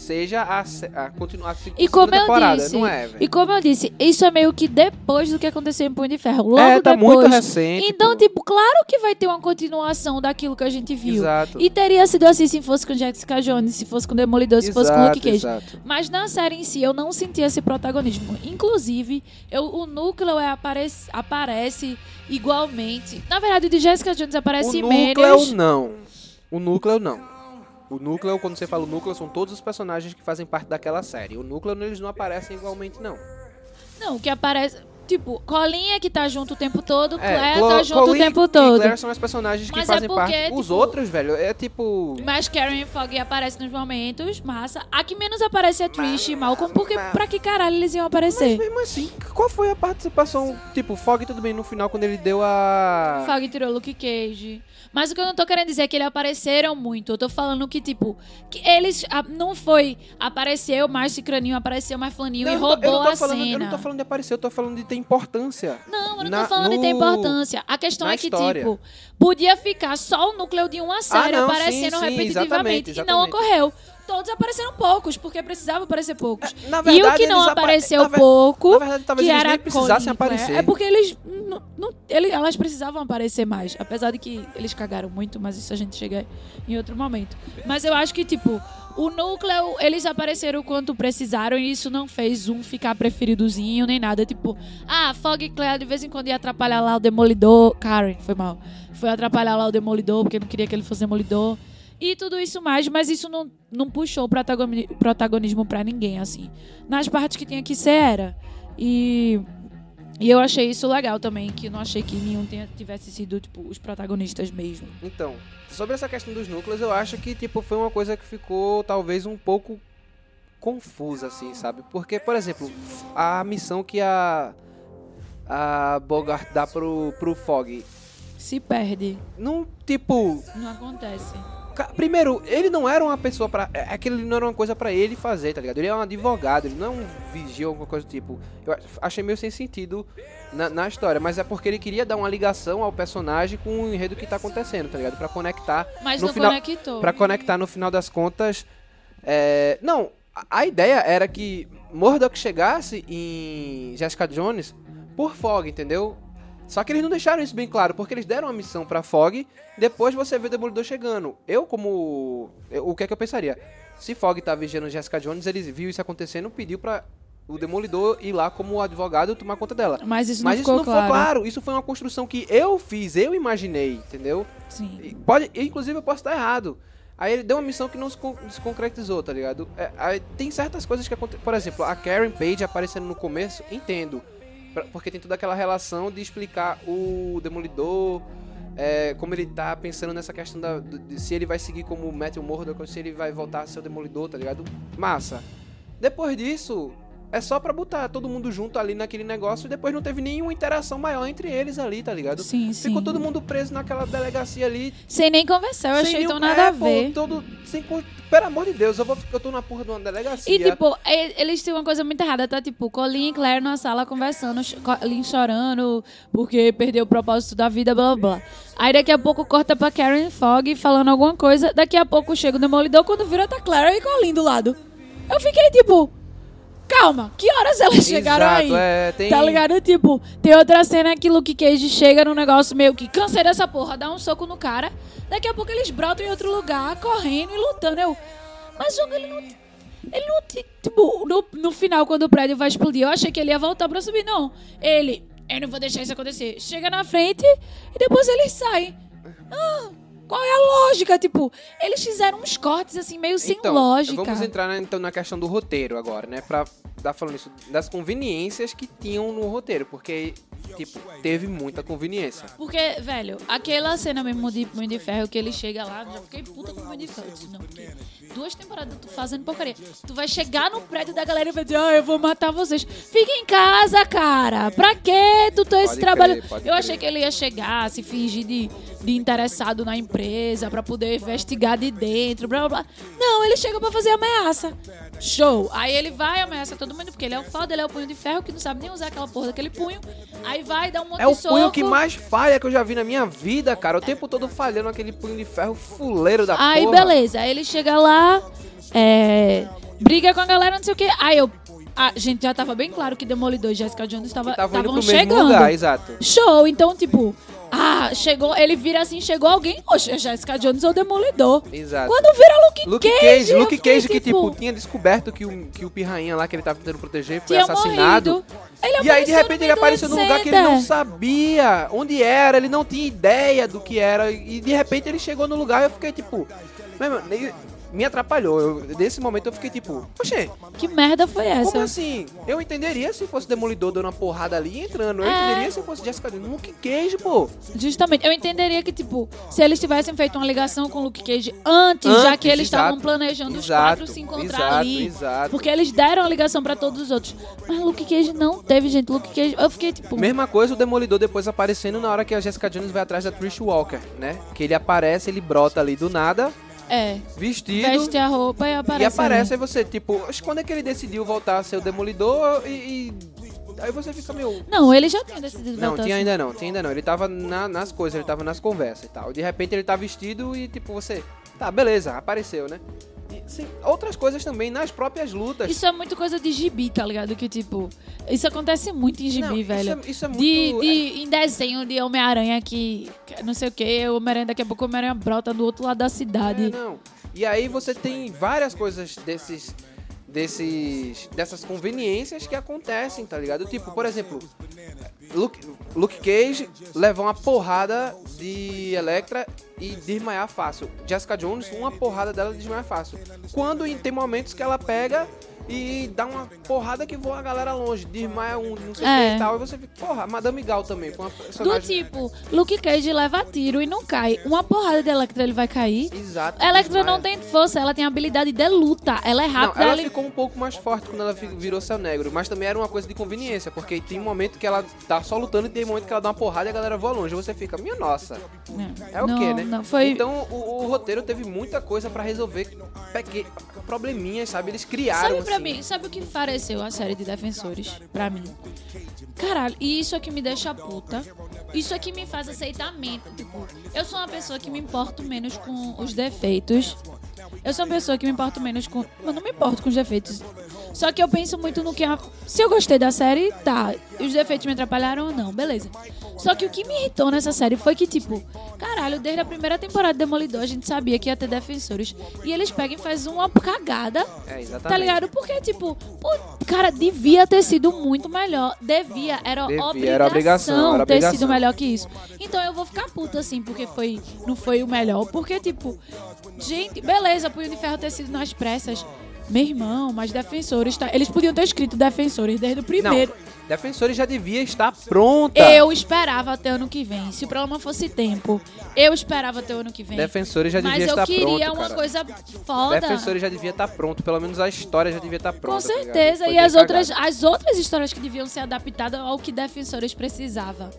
seja a, a continuar a segunda
E como eu
temporada.
disse,
não é, velho?
e como eu disse, isso é meio que depois do que aconteceu em Punho de Ferro. Logo
É, tá
depois.
muito recente.
Então,
pô.
tipo, claro que vai ter uma continuação daquilo que a gente viu.
Exato.
E teria sido assim se fosse com Jessica Jones, se fosse com Demolidor, se fosse com
Exato,
Luke Cage.
exato.
Mas na série em si eu não senti esse protagonismo. Inclusive, eu, o núcleo é aparece, aparece igualmente. Na verdade, o de Jessica Jones aparece
O
menos.
núcleo não. O núcleo não. O núcleo, quando você fala o núcleo, são todos os personagens que fazem parte daquela série. O núcleo, eles não aparecem igualmente, não.
Não, o que aparece. Tipo, Colinha que tá junto o tempo todo,
É,
Claire
Clo-
tá junto o tempo
E
todo.
Claire são as personagens que
Mas é
fazem
porque,
parte. Os
tipo,
outros, velho, é tipo.
Mas Karen Fogg aparece nos momentos, massa. A que menos aparece é Trish e Malcolm, porque
mas-
pra que caralho eles iam
Mas
aparecer?
mesmo assim, qual foi a participação? Tipo, Fog tudo bem no final quando ele deu a.
Fogg tirou Luke Cage. Mas o que eu não tô querendo dizer é que eles apareceram muito. Eu tô falando que, tipo, que eles ah, não foi apareceu mais Cicraninho, apareceu mais Flaninho
Não,
e roubou
tô
a
falando,
cena.
Eu não tô falando de aparecer, eu tô falando de ter importância.
Não, eu não
Na-
tô falando de ter
no-
importância. A questão é que,
história.
tipo, podia ficar só o núcleo de uma série
não,
aparecendo
sim, sim,
repetitivamente.
exatamente,
E não
exatamente.
ocorreu. Todos apareceram poucos, porque precisava aparecer poucos.
Na
e o
verdade,
que não
apa-
apareceu pouco,
Na verdade, talvez
que
eles
era
precisassem
Colin Clare,
aparecer.
É porque eles n- não ele, elas precisavam aparecer mais. Apesar de que eles cagaram muito, mas isso a gente chega em outro momento. Mas eu acho que, tipo, o núcleo, eles apareceram o quanto precisaram e isso não fez um ficar preferidozinho nem nada. Tipo, ah, Fog e Claire de vez em quando ia atrapalhar lá o Demolidor. Karen, foi mal. Foi atrapalhar lá o Demolidor porque não queria que ele fosse Demolidor. E tudo isso mais, mas isso não, não puxou o protagoni- protagonismo pra ninguém, assim. Nas partes que tinha que ser, era. E, e eu achei isso legal também, que não achei que nenhum tenha- tivesse sido, tipo, os protagonistas mesmo.
Então, sobre essa questão dos núcleos, eu acho que tipo foi uma coisa que ficou talvez um pouco confusa assim, sabe? Porque, por exemplo, a missão que a a Bogart dá pro pro Fog,
Se perde,
não tipo,
não acontece.
Primeiro, ele não era uma pessoa para aquilo não era uma coisa pra ele fazer, tá ligado? Ele é um advogado, ele não é um vigia ou alguma coisa do tipo. Eu achei meio sem sentido na, na história, mas é porque ele queria dar uma ligação ao personagem com o enredo que tá acontecendo, tá ligado? Pra conectar
Mas
No
não
final-
conectou.
Pra conectar no final das contas. é, Não, a- a ideia era que Murdoch chegasse em Jessica Jones por Fog, entendeu? Só que eles não deixaram isso bem claro, porque eles deram uma missão pra Fog, depois você vê o Demolidor chegando. Eu, como. eu- o que é que eu pensaria? Se Fog tá vigiando Jessica Jones, ele viu isso acontecendo, pediu pra o Demolidor ir lá como advogado tomar conta dela.
Mas isso não
Mas isso
ficou
não
claro.
ficou claro. Isso foi uma construção que eu fiz, eu imaginei, entendeu?
Sim.
E Pode, inclusive eu posso estar errado. Aí ele deu uma missão que não se, con- se concretizou, tá ligado? É, tem certas coisas que acontecem. Por exemplo, a Karen Page aparecendo no começo, entendo. Pra- Porque tem toda aquela relação de explicar o Demolidor, é, como ele tá pensando nessa questão da, de se ele vai seguir como Matthew Murdock ou se ele vai voltar a ser o Demolidor, tá ligado? Massa. Depois disso, é só pra botar todo mundo junto ali naquele negócio e depois não teve nenhuma interação maior entre eles ali, tá ligado?
Sim, sim.
Ficou todo mundo preso naquela delegacia ali,
Sem nem conversar, eu achei
nenhum-
tão nada
é,
a
pô,
ver.
todo, sem, pelo amor de Deus, eu, vou, eu tô na porra de uma delegacia.
E, tipo, eles têm uma coisa muito errada, tá? Tipo, Colin e Claire na sala conversando, Colin chorando porque perdeu o propósito da vida, blá blá blá. Aí daqui a pouco corta pra Karen Fogg falando alguma coisa. Daqui a pouco chega o Demolidor, quando vira tá Claire e Colin do lado. Eu fiquei tipo, calma, que horas elas chegaram
Exato,
aí?
é, tem-
Tá ligado? Tipo, tem outra cena que Luke Cage chega num negócio meio que cansei dessa porra, dá um soco no cara. Daqui a pouco eles brotam em outro lugar, correndo e lutando. Eu, mas jogo ele não. Ele não. Tipo, no, no final, quando o prédio vai explodir, eu achei que ele ia voltar pra subir. Não. Ele. Eu não vou deixar isso acontecer. Chega na frente e depois eles saem. Ah, qual é a lógica? Tipo, eles fizeram uns cortes assim, meio sem
então,
lógica.
Vamos entrar né, então na questão do roteiro agora, né? Pra dar falando isso, das conveniências que tinham no roteiro, porque, tipo, teve muita conveniência.
Porque, velho, aquela cena mesmo de Punho de Ferro que ele chega lá, já fiquei puta com o Punho de Ferro. Disse, Não, porque duas temporadas tu fazendo porcaria. Tu vai chegar no prédio da galera e vai dizer, ah, eu vou matar vocês. Fica em casa, cara. Pra que tu tá esse
Pode
trabalho?
crer,
eu
crer.
achei que ele ia chegar, se fingir de, de interessado na empresa pra poder investigar de dentro, blá blá blá. Não, ele chega pra fazer ameaça. Show. Aí ele vai, ameaça todo mundo, porque ele é o foda, ele é o punho de ferro, que não sabe nem usar aquela porra daquele punho. Aí vai, dá um monte
É o
de soco.
punho que mais falha que eu já vi na minha vida, cara. O tempo todo falhando aquele punho de ferro fuleiro da
Aí,
porra.
beleza. Aí ele chega lá, é, briga com a galera, não sei o quê. Aí eu. A gente já tava bem claro que Demolidor e Jessica Jones estavam chegando.
lugar, exato.
Show, então, tipo, ah, chegou, ele vira assim, chegou alguém, oxe, é Jessica Jones ou Demolidor.
Exato.
Quando vira Luke,
Luke
Cage,
Cage, Luke Cage que tipo tinha descoberto que o que o pirrainha lá que ele tava tentando proteger foi assassinado.
Ele
E aí de repente ele apareceu num lugar que ele não sabia onde era, ele não tinha ideia do que era e de repente ele chegou no lugar e eu fiquei tipo, me atrapalhou. Eu, nesse momento eu fiquei tipo, oxê,
Que merda foi essa?
como assim? Eu entenderia se fosse Demolidor dando uma porrada ali e entrando. Eu
É.
entenderia se fosse Jessica Jones. Luke Cage, pô.
Justamente, eu entenderia que, tipo, se eles tivessem feito uma ligação com o Luke Cage antes, já
Antes,
que eles estavam planejando os
Exato,
quatro se encontrar
exato,
ali.
exato.
Porque eles deram a ligação pra todos os outros. Mas Luke Cage não teve, gente. Luke Cage, eu fiquei, tipo,
Mesma coisa o Demolidor depois aparecendo na hora que a Jessica Jones vai atrás da Trish Walker, né? Que ele aparece, ele brota ali do nada,
é,
vestido.
veste a roupa e aparece.
E aparece, aí você, tipo, acho que quando é que ele decidiu voltar a ser o Demolidor e. e- Aí você fica meio.
Não, ele já tinha decidido
Não, tinha
assim.
ainda não, tinha ainda não. Ele tava na- nas coisas, ele tava nas conversas e tal. De repente ele tá vestido e, tipo, você. Tá, beleza, apareceu, né? Sim, outras coisas também nas próprias lutas.
Isso é muito coisa de gibi, tá ligado? Que tipo, isso acontece muito em gibi,
Não,
velho.
Isso é, isso é muito.
De, de- em desenho de Homem-Aranha que, que não sei o que, o Homem-Aranha daqui a pouco o Homem-Aranha brota do outro lado da
É,
cidade.
não. E aí você tem várias coisas desses. Desses, dessas conveniências que acontecem, tá ligado? Tipo, por exemplo, Luke, Luke Cage leva uma porrada de Electra e desmaiar fácil. Jessica Jones, uma porrada dela desmaiar fácil. Quando em- tem momentos que ela pega e dá uma porrada que voa a galera longe, desmaia um, não sei o
É.
que e tal. E você fica, porra, Madame Gal também, foi uma
Do
personagem.
tipo, Luke Cage leva tiro e não cai. Uma porrada de Electra ele vai cair.
Exato.
Electra não
desmaia.
tem força, ela tem habilidade de luta. Ela é
Não,
rápida.
ela
ela-
ficou um pouco mais forte quando ela virou Céu Negro, mas também era uma coisa de conveniência, porque tem um momento que ela tá só lutando e tem um momento que ela dá uma porrada e a galera voa longe. Você fica, minha nossa, é o
não,
quê, né?
Não, foi...
Então o, o roteiro teve muita coisa pra resolver peque... probleminhas, sabe? Eles criaram.
Sabe pra mim, sabe o que fareceu a série de Defensores? Pra mim. Caralho, e isso aqui me deixa puta. Isso aqui me faz aceitamento. Tipo, eu sou uma pessoa que me importo menos com os defeitos. Eu sou uma pessoa que me importo menos com. Eu não me importo com os defeitos. Só que eu penso muito no que. A... Se eu gostei da série, tá. E os defeitos me atrapalharam ou não, beleza. Só que o que me irritou nessa série foi que, tipo, caralho, desde a primeira temporada de Demolidor a gente sabia que ia ter defensores. E eles pegam e fazem uma cagada
É, exatamente.
Tá ligado? Porque, tipo, pô, cara, devia ter sido muito melhor. Devia, era
Devia,
obrigação,
era obrigação,
ter
obrigação.
sido melhor que isso. Então eu vou ficar puta, assim, porque foi, não foi o melhor. Porque, tipo, gente, beleza, Punho de Ferro ter sido nas pressas. Meu irmão, mas defensores, tá? Eles podiam ter escrito defensores desde o
Não,
primeiro.
Defensores já devia estar pronta.
Eu esperava até ano que vem. Se o problema fosse tempo, eu esperava até o ano que vem.
Defensores já
mas
devia
eu
estar
queria
pronto,
uma
cara.
coisa foda.
Defensores já devia estar pronto, pelo menos a história já devia estar pronta.
Com
tá
certeza. E as outras, as outras histórias que deviam ser adaptadas ao que Defensores precisava.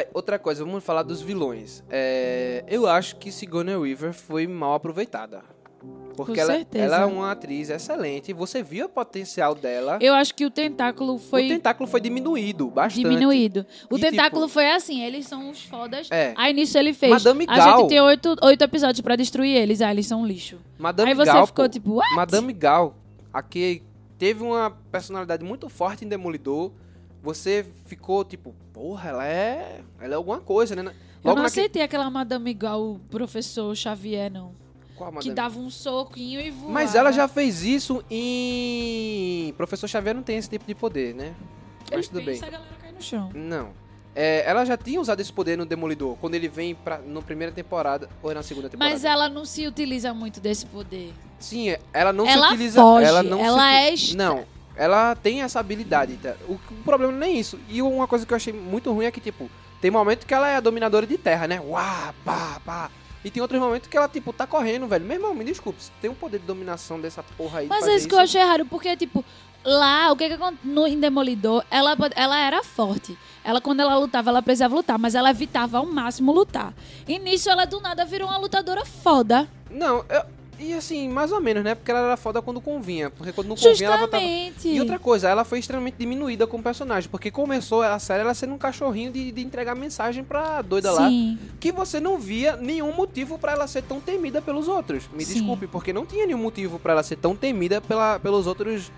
Aí, outra coisa, vamos falar dos vilões. É, eu acho que Sigourney Weaver foi mal aproveitada. Porque
Com
ela,
certeza.
ela é uma atriz excelente. Você viu o potencial dela.
Eu acho que o tentáculo
O
foi
tentáculo foi diminuído bastante.
diminuído. O
E,
tentáculo
tipo,
foi assim, eles são os fodas.
É.
Aí nisso ele fez.
Madame
a
Gal.
gente tem oito, oito episódios pra destruir eles. Ah, eles são um lixo.
Madame
Aí você
Gal,
ficou tipo, what?
Madame Gal, aqui teve uma personalidade muito forte em Demolidor. Você ficou tipo, porra, ela é, ela é alguma coisa, né?
Eu
Logo
não
naque-
aceitei aquela Madame igual o professor Xavier, não.
Qual
Que
Madame?
dava um soquinho e voava.
Mas ela já fez isso em Professor Xavier não tem esse tipo de poder, né?
Ele
Mas tudo bem.
a galera cai no chão.
Não. É, ela já tinha usado esse poder no Demolidor, quando ele vem pra, na primeira temporada, ou é na segunda temporada?
Mas ela não se utiliza muito desse poder.
Sim, ela não
Ela
se utiliza.
foge,
ela não
ela
se,
é extra-
Não, ela tem essa habilidade. tá? O, o problema não é isso. E uma coisa que eu achei muito ruim é que, tipo, tem momento que ela é a dominadora de terra, né? Uá, pá, pá. E tem outros momentos que ela, tipo, tá correndo, velho. Meu irmão, me desculpe, você tem um poder de dominação dessa porra aí.
Mas é isso que eu achei errado, porque, tipo, lá, o que que acon- no em Demolidor, ela, ela era forte. Ela, quando ela lutava, ela precisava lutar, mas ela evitava ao máximo lutar. E nisso, ela do nada virou uma lutadora foda.
Não, eu- e assim, mais ou menos, né? Porque ela era foda quando convinha. Porque quando não convinha, ela botava.
Justamente.
E outra coisa, ela foi extremamente diminuída como personagem, porque começou a série ela sendo um cachorrinho de, de entregar mensagem pra doida lá,
Sim.
que você não via nenhum motivo pra ela ser tão temida pelos outros. Me
Sim.
desculpe, porque não tinha nenhum motivo pra ela ser tão temida pela, pelos outros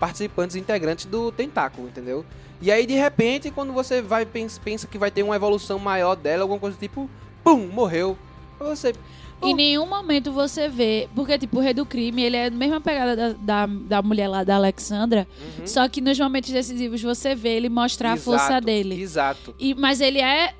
participantes integrantes do Tentáculo, entendeu? E aí, de repente, quando você vai pensa, pensa que vai ter uma evolução maior dela, alguma coisa do tipo, pum, morreu. Você,
Em nenhum momento você vê. Porque, tipo, o Rei do Crime, ele é a mesma pegada da, da, da mulher lá, da Alexandra.
Uhum.
Só que nos momentos decisivos você vê ele mostrar a força
Exato,
dele.
Exato.
E, mas ele é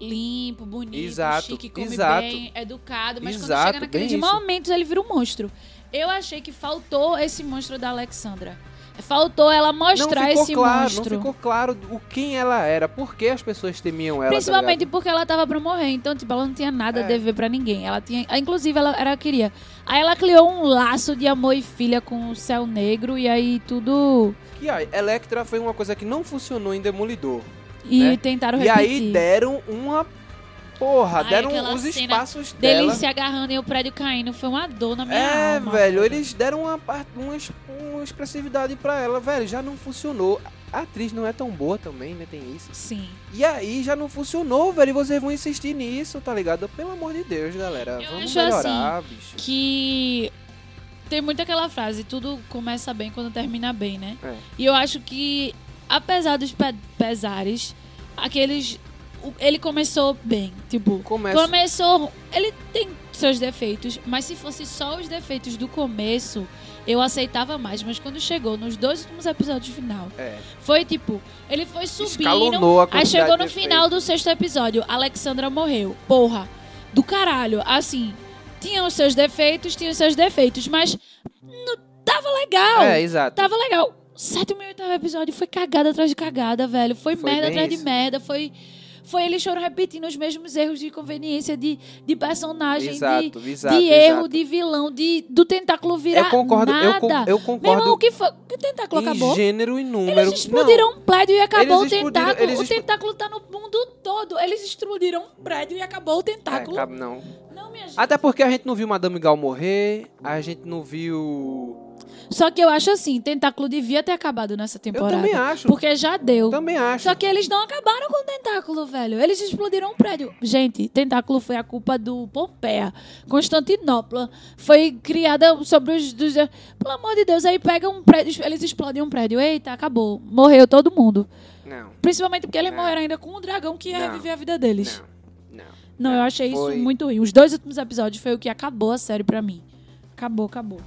limpo, bonito,
Exato,
chique, come
exato.
bem, educado. Mas quando
Exato,
chega naqueles
bem isso.
momentos, ele vira um monstro. Eu achei que faltou esse monstro da Alexandra. Faltou ela
Não
mostrar
ficou
esse
claro,
monstro.
não ficou claro o quem ela era, por que as pessoas temiam ela. tá
Principalmente
ligado?
porque ela tava pra morrer, então, tipo, ela não tinha nada a
É.
dever pra ninguém. Ela tinha. ah, Inclusive, ela, ela queria. Aí ela criou um laço de amor e filha com o céu negro, e aí tudo.
E aí, Electra foi uma coisa que não funcionou em Demolidor.
E
Né?
tentaram
E
repetir.
aí deram uma. Porra,
Ai,
deram os espaços
Deles
dela.
se agarrando e o prédio caindo. Foi uma dor na minha
É,
alma.
velho, eles deram uma, parte- uma, uma expressividade pra ela, velho, já não funcionou. A atriz não é tão boa também, né? Tem isso.
Sim.
E aí já não funcionou, velho. E vocês vão insistir nisso, tá ligado? Pelo amor de Deus, galera.
Eu
Vamos
acho
melhorar, bicho.
Que. Tem muito aquela frase, tudo começa bem quando termina bem, né?
É.
E eu acho que, apesar dos pe- pesares, aqueles. Ele começou bem. Tipo,
Começa.
começou. Ele tem seus defeitos, mas se fosse só os defeitos do começo, eu aceitava mais. Mas quando chegou nos dois últimos episódios final,
É.
foi tipo, ele foi subindo. Aí chegou
de
no final do sexto episódio, Alexandra morreu. Porra, do caralho. Assim, tinha os seus defeitos, tinha os seus defeitos, mas não, tava legal.
É, exato.
Tava legal. Sétimo e oitavo episódio foi cagada atrás de cagada, velho. Foi,
Foi
merda atrás de
isso.
merda. Foi. Foi eles foram repetindo os mesmos erros de conveniência de, de personagem,
Exato,
de,
exato,
de erro,
exato.
de vilão, de, do tentáculo virar
Eu concordo, eu,
nada.
con- eu
Meu irmão,
concordo
o que foi? O tentáculo
em
acabou?
gênero e número.
Eles explodiram um prédio e acabou
Eles
o tentáculo. O tentáculo tá no mundo todo. Eles explodiram um prédio e acabou o
Não,
tentáculo.
é, não.
Não, minha gente.
Até porque a gente não viu Madame Gal morrer, a gente não viu.
Só que eu acho assim, tentáculo devia ter acabado nessa temporada.
Eu também acho.
Porque já deu.
Também acho.
Só que eles não acabaram com o tentáculo, velho. Eles explodiram um prédio. Gente, tentáculo foi a culpa do Pompeia. Constantinopla foi criada sobre os. Dos, pelo amor de Deus, aí pega um prédio, eles explodem um prédio. Eita, acabou. Morreu todo mundo.
Não,
Principalmente porque eles
Não.
morreram ainda com o dragão que ia
Não.
reviver a vida deles.
não, não.
Não, eu achei
Foi-
isso muito ruim. Os dois últimos episódios foi o que acabou a série pra mim. Acabou, acabou.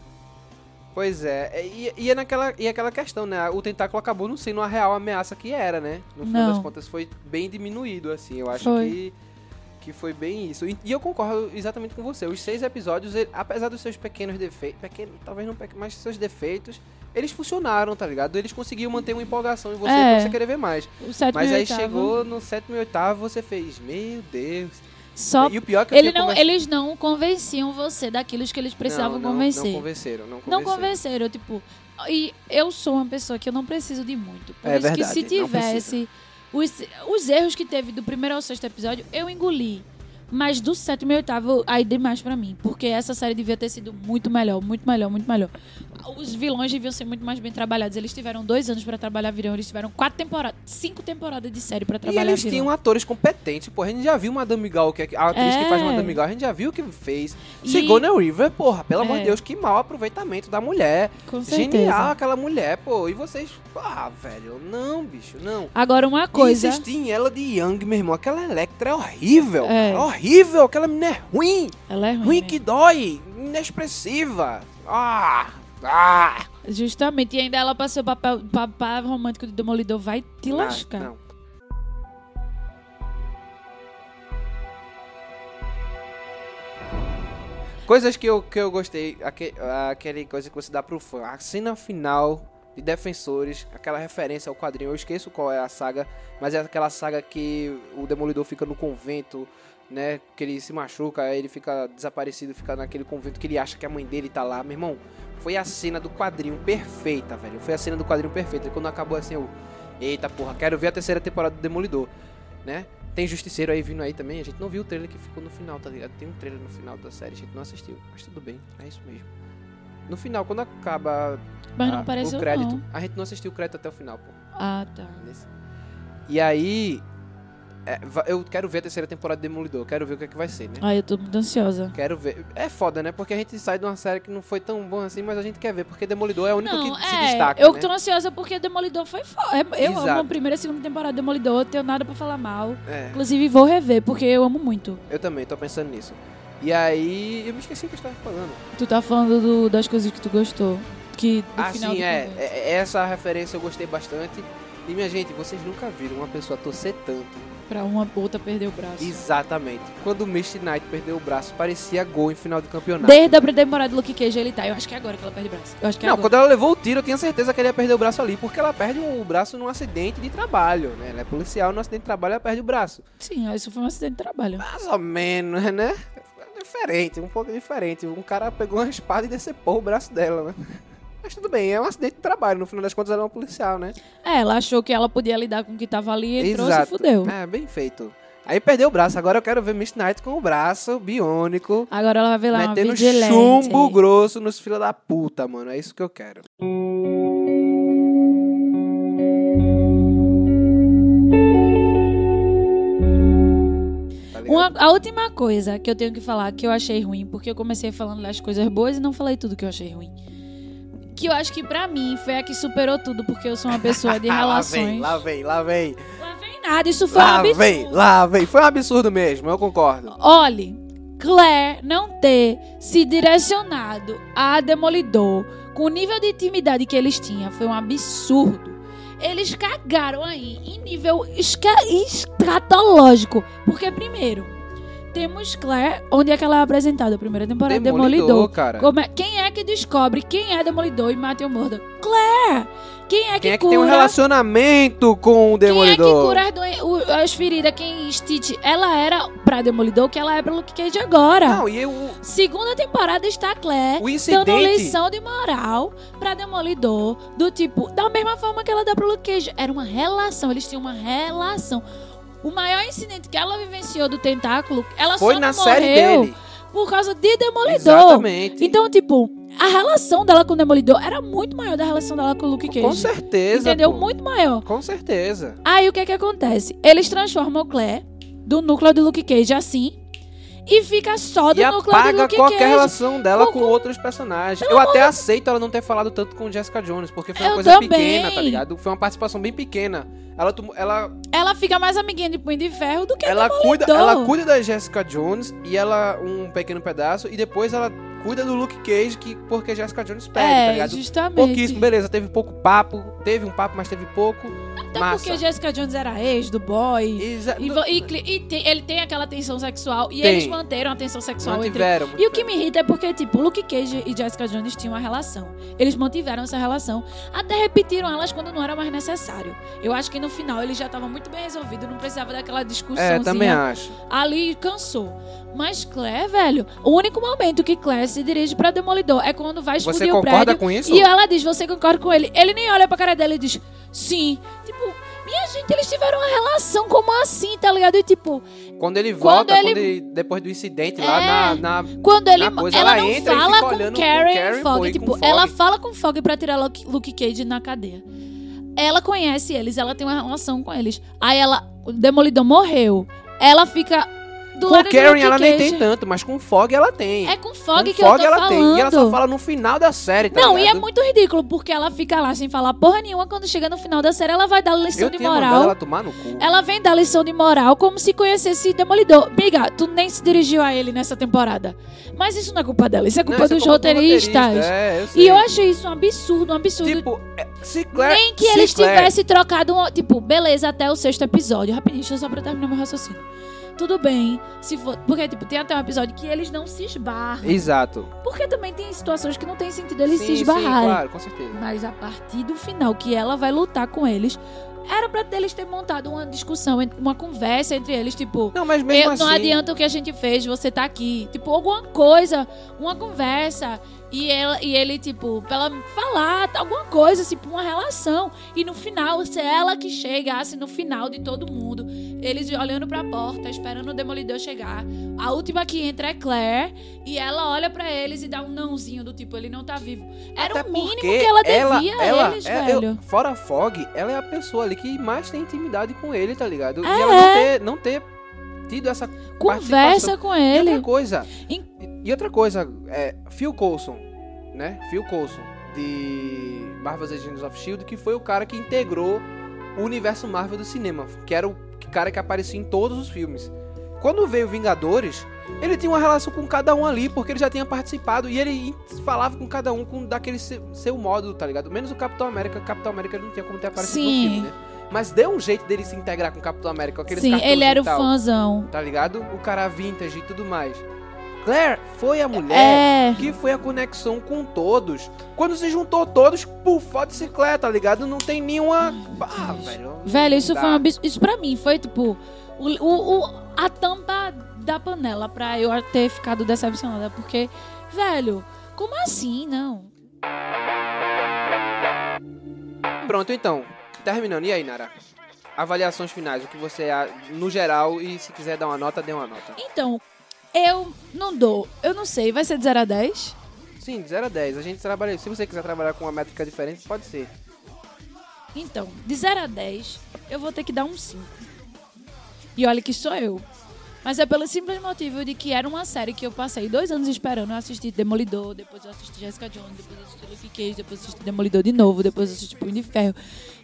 Pois é, e, e é naquela, e aquela questão, né? O tentáculo acabou não sendo a real ameaça que era, né? No
Não.
das contas foi bem diminuído, assim. Eu acho
Foi.
que, que foi bem isso. E, eu concordo exatamente com você. Os seis episódios, ele- apesar dos seus pequenos defeitos, pequeno, talvez não pequenos, mas seus defeitos, eles funcionaram, tá ligado? Eles conseguiam manter uma empolgação em você
É.
pra você querer ver mais. Mas aí chegou no sétimo e oitavo, você fez, meu Deus.
Só
E o pior é que
ele não, eles não convenciam você daquilo que eles precisavam
não, não,
convencer.
Não convenceram, não convenceram.
Não convenceram, tipo. E eu sou uma pessoa que eu não preciso de muito. Por
É
isso que
verdade,
se
não
tivesse. Os, os erros que teve do primeiro ao sexto episódio, eu engoli. Mas do sétimo e oitavo, aí demais pra mim. Porque essa série devia ter sido muito melhor, muito melhor, muito melhor. Os vilões deviam ser muito mais bem trabalhados. Eles tiveram dois anos pra trabalhar vilão. Eles tiveram quatro temporadas, cinco temporadas de série pra
E
trabalhar
eles
vilão.
tinham atores competentes, pô. A gente já viu Madame Gal, que é a atriz que
É.
faz Madame Gal, a gente já viu o que fez.
E-
Sigourney River, porra, pelo amor
É.
de Deus, que mau aproveitamento da mulher.
Com certeza.
Genial aquela mulher, pô. E vocês, ah, velho, não, bicho, não.
Agora, uma
E
coisa.
insistir em ela de Young, meu irmão. Aquela Electra é horrível.
É.
cara, horrível. Aquela menina é ruim.
Ela é ruim.
Ruim
mesmo.
que dói. Inexpressiva. Ah, ah.
Justamente. E ainda ela passou o papel, papel romântico de Demolidor. Vai te lascar.
Não. Coisas que eu, que eu gostei, aque- aquele coisa que você dá pro fã. A cena final de Defensores, aquela referência ao quadrinho. Eu esqueço qual é a saga, mas é aquela saga que o Demolidor fica no convento, né? Que ele se machuca, aí ele fica desaparecido, fica naquele convento que ele acha que a mãe dele tá lá. Meu irmão, foi a cena do quadrinho perfeita, velho. Foi a cena do quadrinho perfeita. E quando acabou assim, eu. Eita porra, quero ver a terceira temporada do Demolidor, né? Tem Justiceiro aí vindo aí também. A gente não viu o trailer que ficou no final, tá ligado? Tem um trailer no final da série, a gente não assistiu. Mas tudo bem, é isso mesmo. No final, quando acaba a-
apareceu,
o crédito,
não.
a gente não assistiu o crédito até o final, pô.
Ah, tá.
Nesse. E aí. É, eu quero ver a terceira temporada de Demolidor, quero ver o que é que vai ser, né?
Ah, eu tô muito ansiosa.
Quero ver. É foda, né? Porque a gente sai de uma série que não foi tão boa assim, mas a gente quer ver, porque Demolidor é o único
Não,
que se
é,
destaca.
eu
né?
tô ansiosa porque Demolidor foi foda. Eu amo
Exato.
a primeira e segunda temporada de Demolidor, tenho nada pra falar mal.
É,
Inclusive, vou rever, porque eu amo muito.
eu também tô pensando nisso. E aí. Eu me esqueci o que eu estava falando.
Tu tá falando do- das coisas que tu gostou. Que do
Ah,
final
sim, é,
convento.
é- Essa referência eu gostei bastante. E minha gente, vocês nunca viram uma pessoa torcer tanto
Pra uma outra perder o braço.
Exatamente. Quando o Misty Knight perdeu o braço, parecia gol em final de campeonato.
Desde a temporada do Luke Cage ele tá. Eu acho que é agora que ela perde o braço. Eu acho que é
Não,
agora.
quando ela levou o tiro, eu tinha certeza que ela ia perder o braço ali, porque ela perde o braço num acidente de trabalho, né? Ela é policial, no acidente de trabalho ela perde o braço.
Sim, isso foi um acidente de trabalho.
Mais ou menos, né? É Diferente, um pouco diferente. Um cara pegou uma espada e decepou o braço dela, né? Mas tudo bem, é um acidente de trabalho. No final das contas, ela é uma policial, né?
É, ela achou que ela podia lidar com o que tava ali e entrou se fudeu.
É, bem feito. Aí perdeu o braço. Agora eu quero ver Miss Knight com o braço biônico.
Agora ela vai ver lá
metendo
vigilante.
chumbo grosso nos filha da puta, mano. É isso que eu quero. Tá?
Uma- a última coisa que eu tenho que falar que eu achei ruim, porque eu comecei falando das coisas boas e não falei tudo que eu achei ruim. Que eu acho que pra mim foi a que superou tudo, porque eu sou uma pessoa de
lá vem,
relações.
lá vem, lá vem.
Lá vem nada, isso foi um
Lá
absurdo.
vem, lá vem. Foi um absurdo mesmo, eu concordo.
Olhe, Claire não ter se direcionado a Demolidor com o nível de intimidade que eles tinham foi um absurdo. Eles cagaram aí em nível esca- escatológico. Porque, primeiro, temos Claire, onde é que ela é apresentada? A primeira temporada, Demolidor.
cara.
Como é- quem é que descobre quem é Demolidor e mata o Murdoch? Claire! Quem é que
Quem é que
cura?
tem um relacionamento com o
Quem é
Demolidor?
que cura as, as feridas? Quem Stitch? Ela era pra Demolidor, que ela é pra Luke Cage agora.
Não, e eu,
Segunda temporada está Claire
o
dando
incidente...
lição de moral pra Demolidor, do tipo, da mesma forma que ela dá pro Luke Cage. Era uma relação, eles tinham uma relação. O maior incidente que ela vivenciou do tentáculo, ela
Foi
só
na
não
série
morreu
dele.
por causa de Demolidor.
Exatamente.
Então, tipo, a relação dela com o Demolidor era muito maior da relação dela com o Luke Cage.
Com certeza.
Entendeu?
pô.
Muito maior.
Com certeza.
Aí o que que acontece? Eles transformam o Claire do núcleo do Luke Cage assim e fica só do
e
núcleo do
apaga
Luke
qualquer
Cage.
relação dela
Com-
com, outros personagens. Eu até aceito ela não ter falado tanto com Jessica Jones, porque foi uma
Eu
coisa
também.
pequena, tá ligado? Foi uma participação bem pequena. Ela, ela,
Ela fica mais amiguinha de Punho de Ferro do que
ela,
Demolidor.
cuida, ela cuida da Jessica Jones e ela um pequeno pedaço, e depois ela cuida do Luke Cage, que, porque Jessica Jones pede, tá
É,
ligado?
justamente.
Pouquíssimo, beleza, teve pouco papo, teve um papo, mas teve pouco.
Até
massa.
porque Jessica Jones era ex do boy.
Exa-
E, e e tem- ele tem aquela tensão sexual. E
Tem.
eles manteram a tensão sexual entre
mantiveram.
E o que me irrita é porque, tipo, Luke Cage e Jessica Jones tinham uma relação. Eles mantiveram essa relação. Até repetiram elas quando não era mais necessário. Eu acho que no final eles já estavam muito bem resolvidos. Não precisava daquela discussão.
É, também acho.
Ali cansou. Mas Claire, velho, o único momento que Claire se dirige pra Demolidor é quando vai explodir
Você
o
concorda
prédio.
com isso?
E ela diz, você concorda com ele? Ele nem olha pra cara dela e diz, sim. Tipo, minha gente, eles tiveram uma relação como assim, tá ligado? E tipo,
Quando ele
Quando
volta,
ele-
quando ele- depois do incidente lá
É.
na, na
Quando ele,
Na coisa,
ela,
ela
não
entra e
fala com
olhando com
Karen,
Karen,
e Fogg.
e
tipo,
Fogg.
ela fala com Fogg pra tirar Luke, Luke Cage na cadeia. Ela conhece eles, ela tem uma relação com eles. Aí ela, o Demolidor morreu. Ela fica do
Com Karen ela nem tem tanto, mas com Fog ela tem.
É com
com
que
Fog
eu tô
ela
falando.
tem. E ela só fala no final da série, tá
Não, e é
ligado?
muito ridículo, porque ela fica lá sem falar porra nenhuma. Quando chega no final da série, ela vai dar lição
Eu
de moral.
ela tomar no cu.
Ela vem dar lição de moral como se conhecesse Demolidor. Biga, tu nem se dirigiu a ele nessa temporada. Mas isso não é culpa dela, isso é
Não,
culpa
isso é
dos
culpa do
roteiristas.
roteirista, É, eu.
E eu achei isso um absurdo, um absurdo.
Tipo, é, se Claire...
Nem que
se
eles
Claire-
tivessem trocado um. Tipo, beleza, até o sexto episódio. Rapidinho, deixa eu só pra terminar meu raciocínio. Tudo bem, se for. Porque, tipo, tem até um episódio que eles não se esbarram.
Exato.
Porque também tem situações que não tem sentido eles
sim,
se
sim,
esbarrarem.
claro, com certeza.
Mas a partir do final, que ela vai lutar com eles, era pra eles ter montado uma discussão, uma conversa entre eles, tipo.
Não, mas mesmo
eu-
assim...
Não adianta o que a gente fez, você tá aqui. Tipo, alguma coisa, uma conversa. E, ela, e ele, tipo, pra ela falar alguma coisa, tipo, uma relação. E no final, se ela que chegasse no final de todo mundo, eles olhando pra porta, esperando o Demolidor chegar. A última que entra é Claire. E ela olha pra eles e dá um nãozinho do tipo, ele não tá vivo. Era
Até
o mínimo que ela devia
ela,
a eles,
é-
velho.
eu- fora Fog, ela é a pessoa ali que mais tem intimidade com ele, tá ligado?
É.
E ela não ter, não ter tido essa
Conversa com
E
ele.
outra coisa,
Em-
e outra coisa, é, Phil Coulson, né? Phil Coulson, de Marvel's Agents of S.H.I.E.L.D., que foi o cara que integrou o universo Marvel do cinema, que era o cara que aparecia em todos os filmes. Quando veio Vingadores, ele tinha uma relação com cada um ali, porque ele já tinha participado, e ele falava com cada um com daquele seu, seu modo, tá ligado? Menos o Capitão América, o Capitão América não tinha como ter aparecido
Sim.
no filme, né? Mas deu um jeito dele se integrar com o Capitão América, com aqueles
Sim, ele era o
tal,
fãzão.
Tá ligado? O cara vintage e tudo mais. Claire foi a mulher
É.
que foi a conexão com todos. Quando se juntou todos, puf, foto cicleta, tá ligado? Não tem nenhuma. Ah, velho.
Velho, isso foi um
dá.
absurdo. Isso pra mim foi tipo o, o, a tampa da panela pra eu ter ficado decepcionada. Porque, velho, como assim? Não.
Pronto, então. Terminando. E aí, Nara? Avaliações finais, o que você, a- no geral, e se quiser dar uma nota, dê uma nota.
Então, eu não dou. Eu não sei. Vai ser de 0 a 10?
Sim, de 0 a 10. A gente trabalha. Se você quiser trabalhar com uma métrica diferente, pode ser.
Então, de 0 a 10, eu vou ter que dar um 5. E olha que sou eu. Mas é pelo simples motivo de que era uma série que eu passei dois anos esperando. Eu assisti Demolidor, depois eu assisti Jessica Jones, depois eu assisti Luke Cage, depois eu assisti Demolidor de novo, depois eu assisti Punho de Ferro.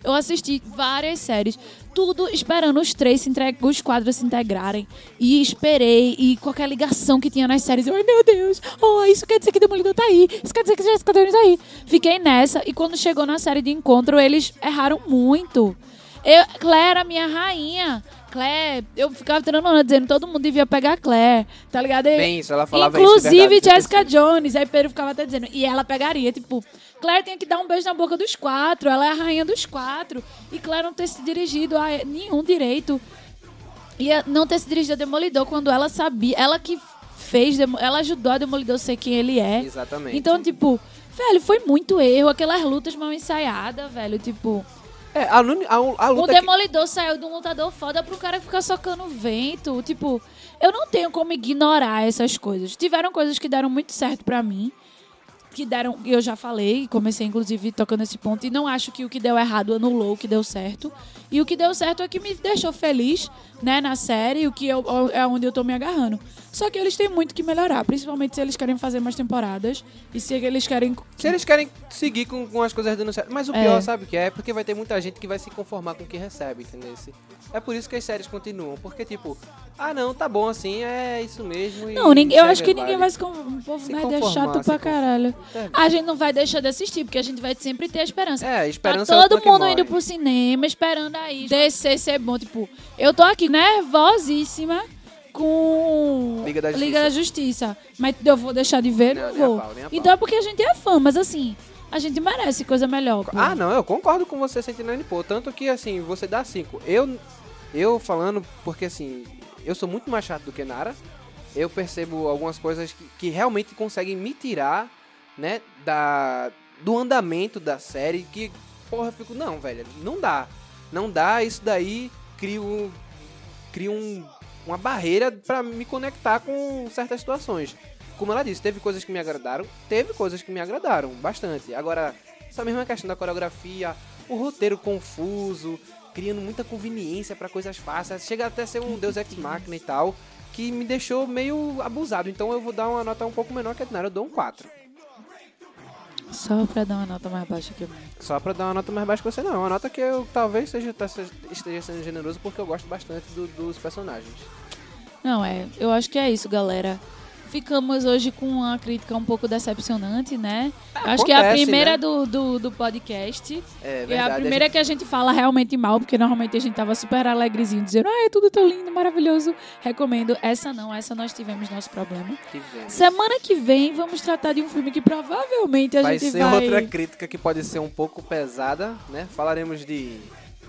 Eu assisti várias séries, tudo esperando os três se entre... os quadros se integrarem. E esperei, e qualquer ligação que tinha nas séries, eu, ai meu Deus, oh, isso quer dizer que Demolidor tá aí, isso quer dizer que Jessica Jones tá aí. Fiquei nessa, e quando chegou na série de encontro, eles erraram muito. Eu, era minha rainha. Claire, eu ficava tirando onda dizendo que todo mundo devia pegar a Claire, tá ligado? E-
Bem, isso, ela falava isso.
Inclusive
isso eu
Jessica. Jones. Aí Pedro ficava até dizendo, e ela pegaria, tipo, Claire tinha que dar um beijo na boca dos quatro, ela é a rainha dos quatro. E Claire não ter se dirigido a nenhum direito. E a- não ter se dirigido a Demolidor quando ela sabia, ela que fez, ela ajudou a Demolidor ser quem ele é.
Exatamente.
Então, tipo, velho, foi muito erro. Aquelas lutas mal ensaiadas, velho. Tipo,
É, a, a, a
o
luta que-
Demolidor saiu de um lutador foda pro cara ficar socando vento. Tipo, eu não tenho como ignorar essas coisas. Tiveram coisas que deram muito certo pra mim. Que deram, eu já falei, comecei inclusive tocando esse ponto, e não acho que o que deu errado anulou o que deu certo. E o que deu certo é que me deixou feliz, né, na série, o que eu, é onde eu tô me agarrando. Só que eles têm muito que melhorar, principalmente se eles querem fazer mais temporadas e se eles querem
Se eles querem seguir com, com as coisas dando certo. Mas o
É.
pior, sabe o que é? Porque vai ter muita gente que vai se conformar com o que recebe, entendeu? É por isso que as séries continuam. Porque, tipo, ah, não, tá bom assim, é isso mesmo.
Não, ninguém, eu acho que ninguém vai se conformar. O povo
Se
é
conformar,
chato pra caralho.
É.
A gente não vai deixar de assistir, porque a gente vai sempre ter a esperança.
É, a
Tá
esperança é a
todo
que
mundo indo pro cinema, esperando aí. DC ser bom, tipo, eu tô aqui nervosíssima com
Liga da
Liga da Justiça. Mas eu vou deixar de ver?
Não,
Não, vou.
pau,
então é porque a gente é fã, mas assim, a gente merece coisa melhor. pô.
Ah, não, eu concordo com você, 109 pô. Tanto que, assim, você dá 5. Eu, eu falando, porque, assim, eu sou muito mais chato do que Nara. Eu percebo algumas coisas que, que realmente conseguem me tirar, né, da, do andamento da série. Que, porra, eu fico, não, velho, não dá. Não dá, isso daí cria, um, cria um, uma barreira pra me conectar com certas situações. Como ela disse, teve coisas que me agradaram, teve coisas que me agradaram bastante. Agora, essa mesma questão da coreografia, o roteiro confuso, criando muita conveniência pra coisas fáceis, chega até a ser um Deus Ex Machina e tal, que me deixou meio abusado. Então eu vou dar uma nota um pouco menor que a Dinara, eu dou um 4.
Só pra dar uma nota mais baixa que eu.
Só pra dar uma nota mais baixa que você, não. Uma nota que eu talvez seja, tá- esteja sendo generoso porque eu gosto bastante do- dos personagens.
Não, é. Eu acho que é isso, galera. Ficamos hoje com uma crítica um pouco decepcionante, né? acho que é a
acontece,
primeira
né?
do, do, do podcast.
É
É
verdade.
a primeira que a gente fala realmente mal, porque normalmente a gente tava super alegrezinho, dizendo, ah, é tudo tão lindo, maravilhoso. Recomendo. Essa não, essa nós tivemos nosso problema.
que.
Semana que vem vamos tratar de um filme que provavelmente a
vai
gente
ser
vai.
outra crítica que pode ser um pouco pesada, né? Falaremos de.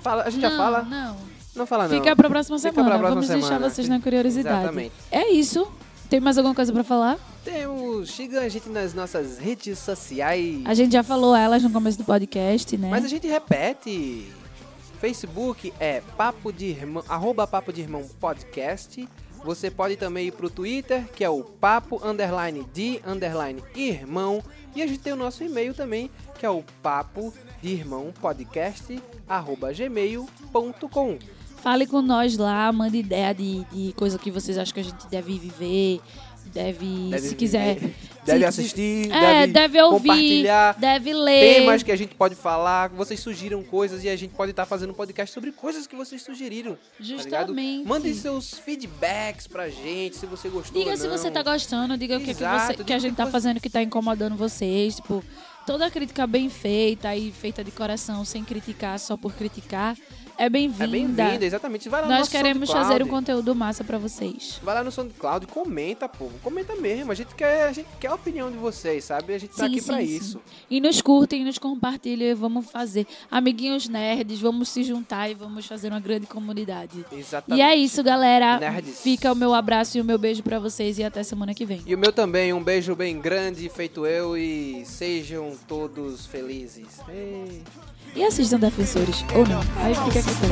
Fala, a gente
não,
já fala?
Não.
Não fala não.
Fica pra próxima
Fica
semana.
pra próxima
vamos deixar
semana.
vocês na curiosidade.
Exatamente.
É isso. Tem mais alguma coisa pra falar?
Temos. Siga a gente nas nossas redes sociais.
A gente já falou elas no começo do podcast, né?
Mas a gente repete. Facebook é Papo de Irmão, arroba Papo de Irmão Podcast. Você pode também ir pro Twitter, que é o papo underline de underline irmão. E a gente tem o nosso e-mail também, que é o papo de irmão podcast arroba gmail.com.
Fale com nós lá, mande ideia de, de coisa que vocês acham que a gente deve viver, deve,
Deve
se quiser.
viver, Deve
se-
assistir,
É,
deve,
deve ouvir,
compartilhar.
deve ler.
Temas que a gente pode falar, vocês sugiram coisas e a gente pode estar fazendo um podcast sobre coisas que vocês sugeriram. tá?
Justamente.
Mandem seus feedbacks pra gente, se você gostou
Diga se você tá gostando, diga o que, que,
Exato,
você, que a gente
que
tá fazendo que tá incomodando vocês. Tipo, toda crítica bem feita e feita de coração, sem criticar, só por criticar, é bem-vinda.
É bem-vinda, exatamente. Vai lá no
Nós
nosso
queremos
SoundCloud.
fazer um conteúdo massa pra vocês.
Vai lá no SoundCloud e comenta, povo. Comenta mesmo. A gente quer, a gente quer a opinião de vocês, sabe? A gente tá
Sim,
aqui
sim.
isso.
E nos curtem, nos compartilhem, vamos fazer. Amiguinhos nerds, vamos se juntar e vamos fazer uma grande comunidade.
Exatamente.
E é isso, galera.
Nerds.
Fica o meu abraço e o meu beijo pra vocês e até semana que vem.
E o meu também, um beijo bem grande, feito eu, e sejam todos felizes. Ei.
E assistam Defensores, ou não. Aí fica a questão.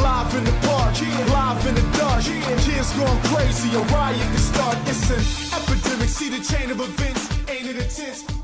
Live in the park, live in the dark. Kids going crazy, a riot can start. It's an epidemic. See the chain of events, ain't it intense?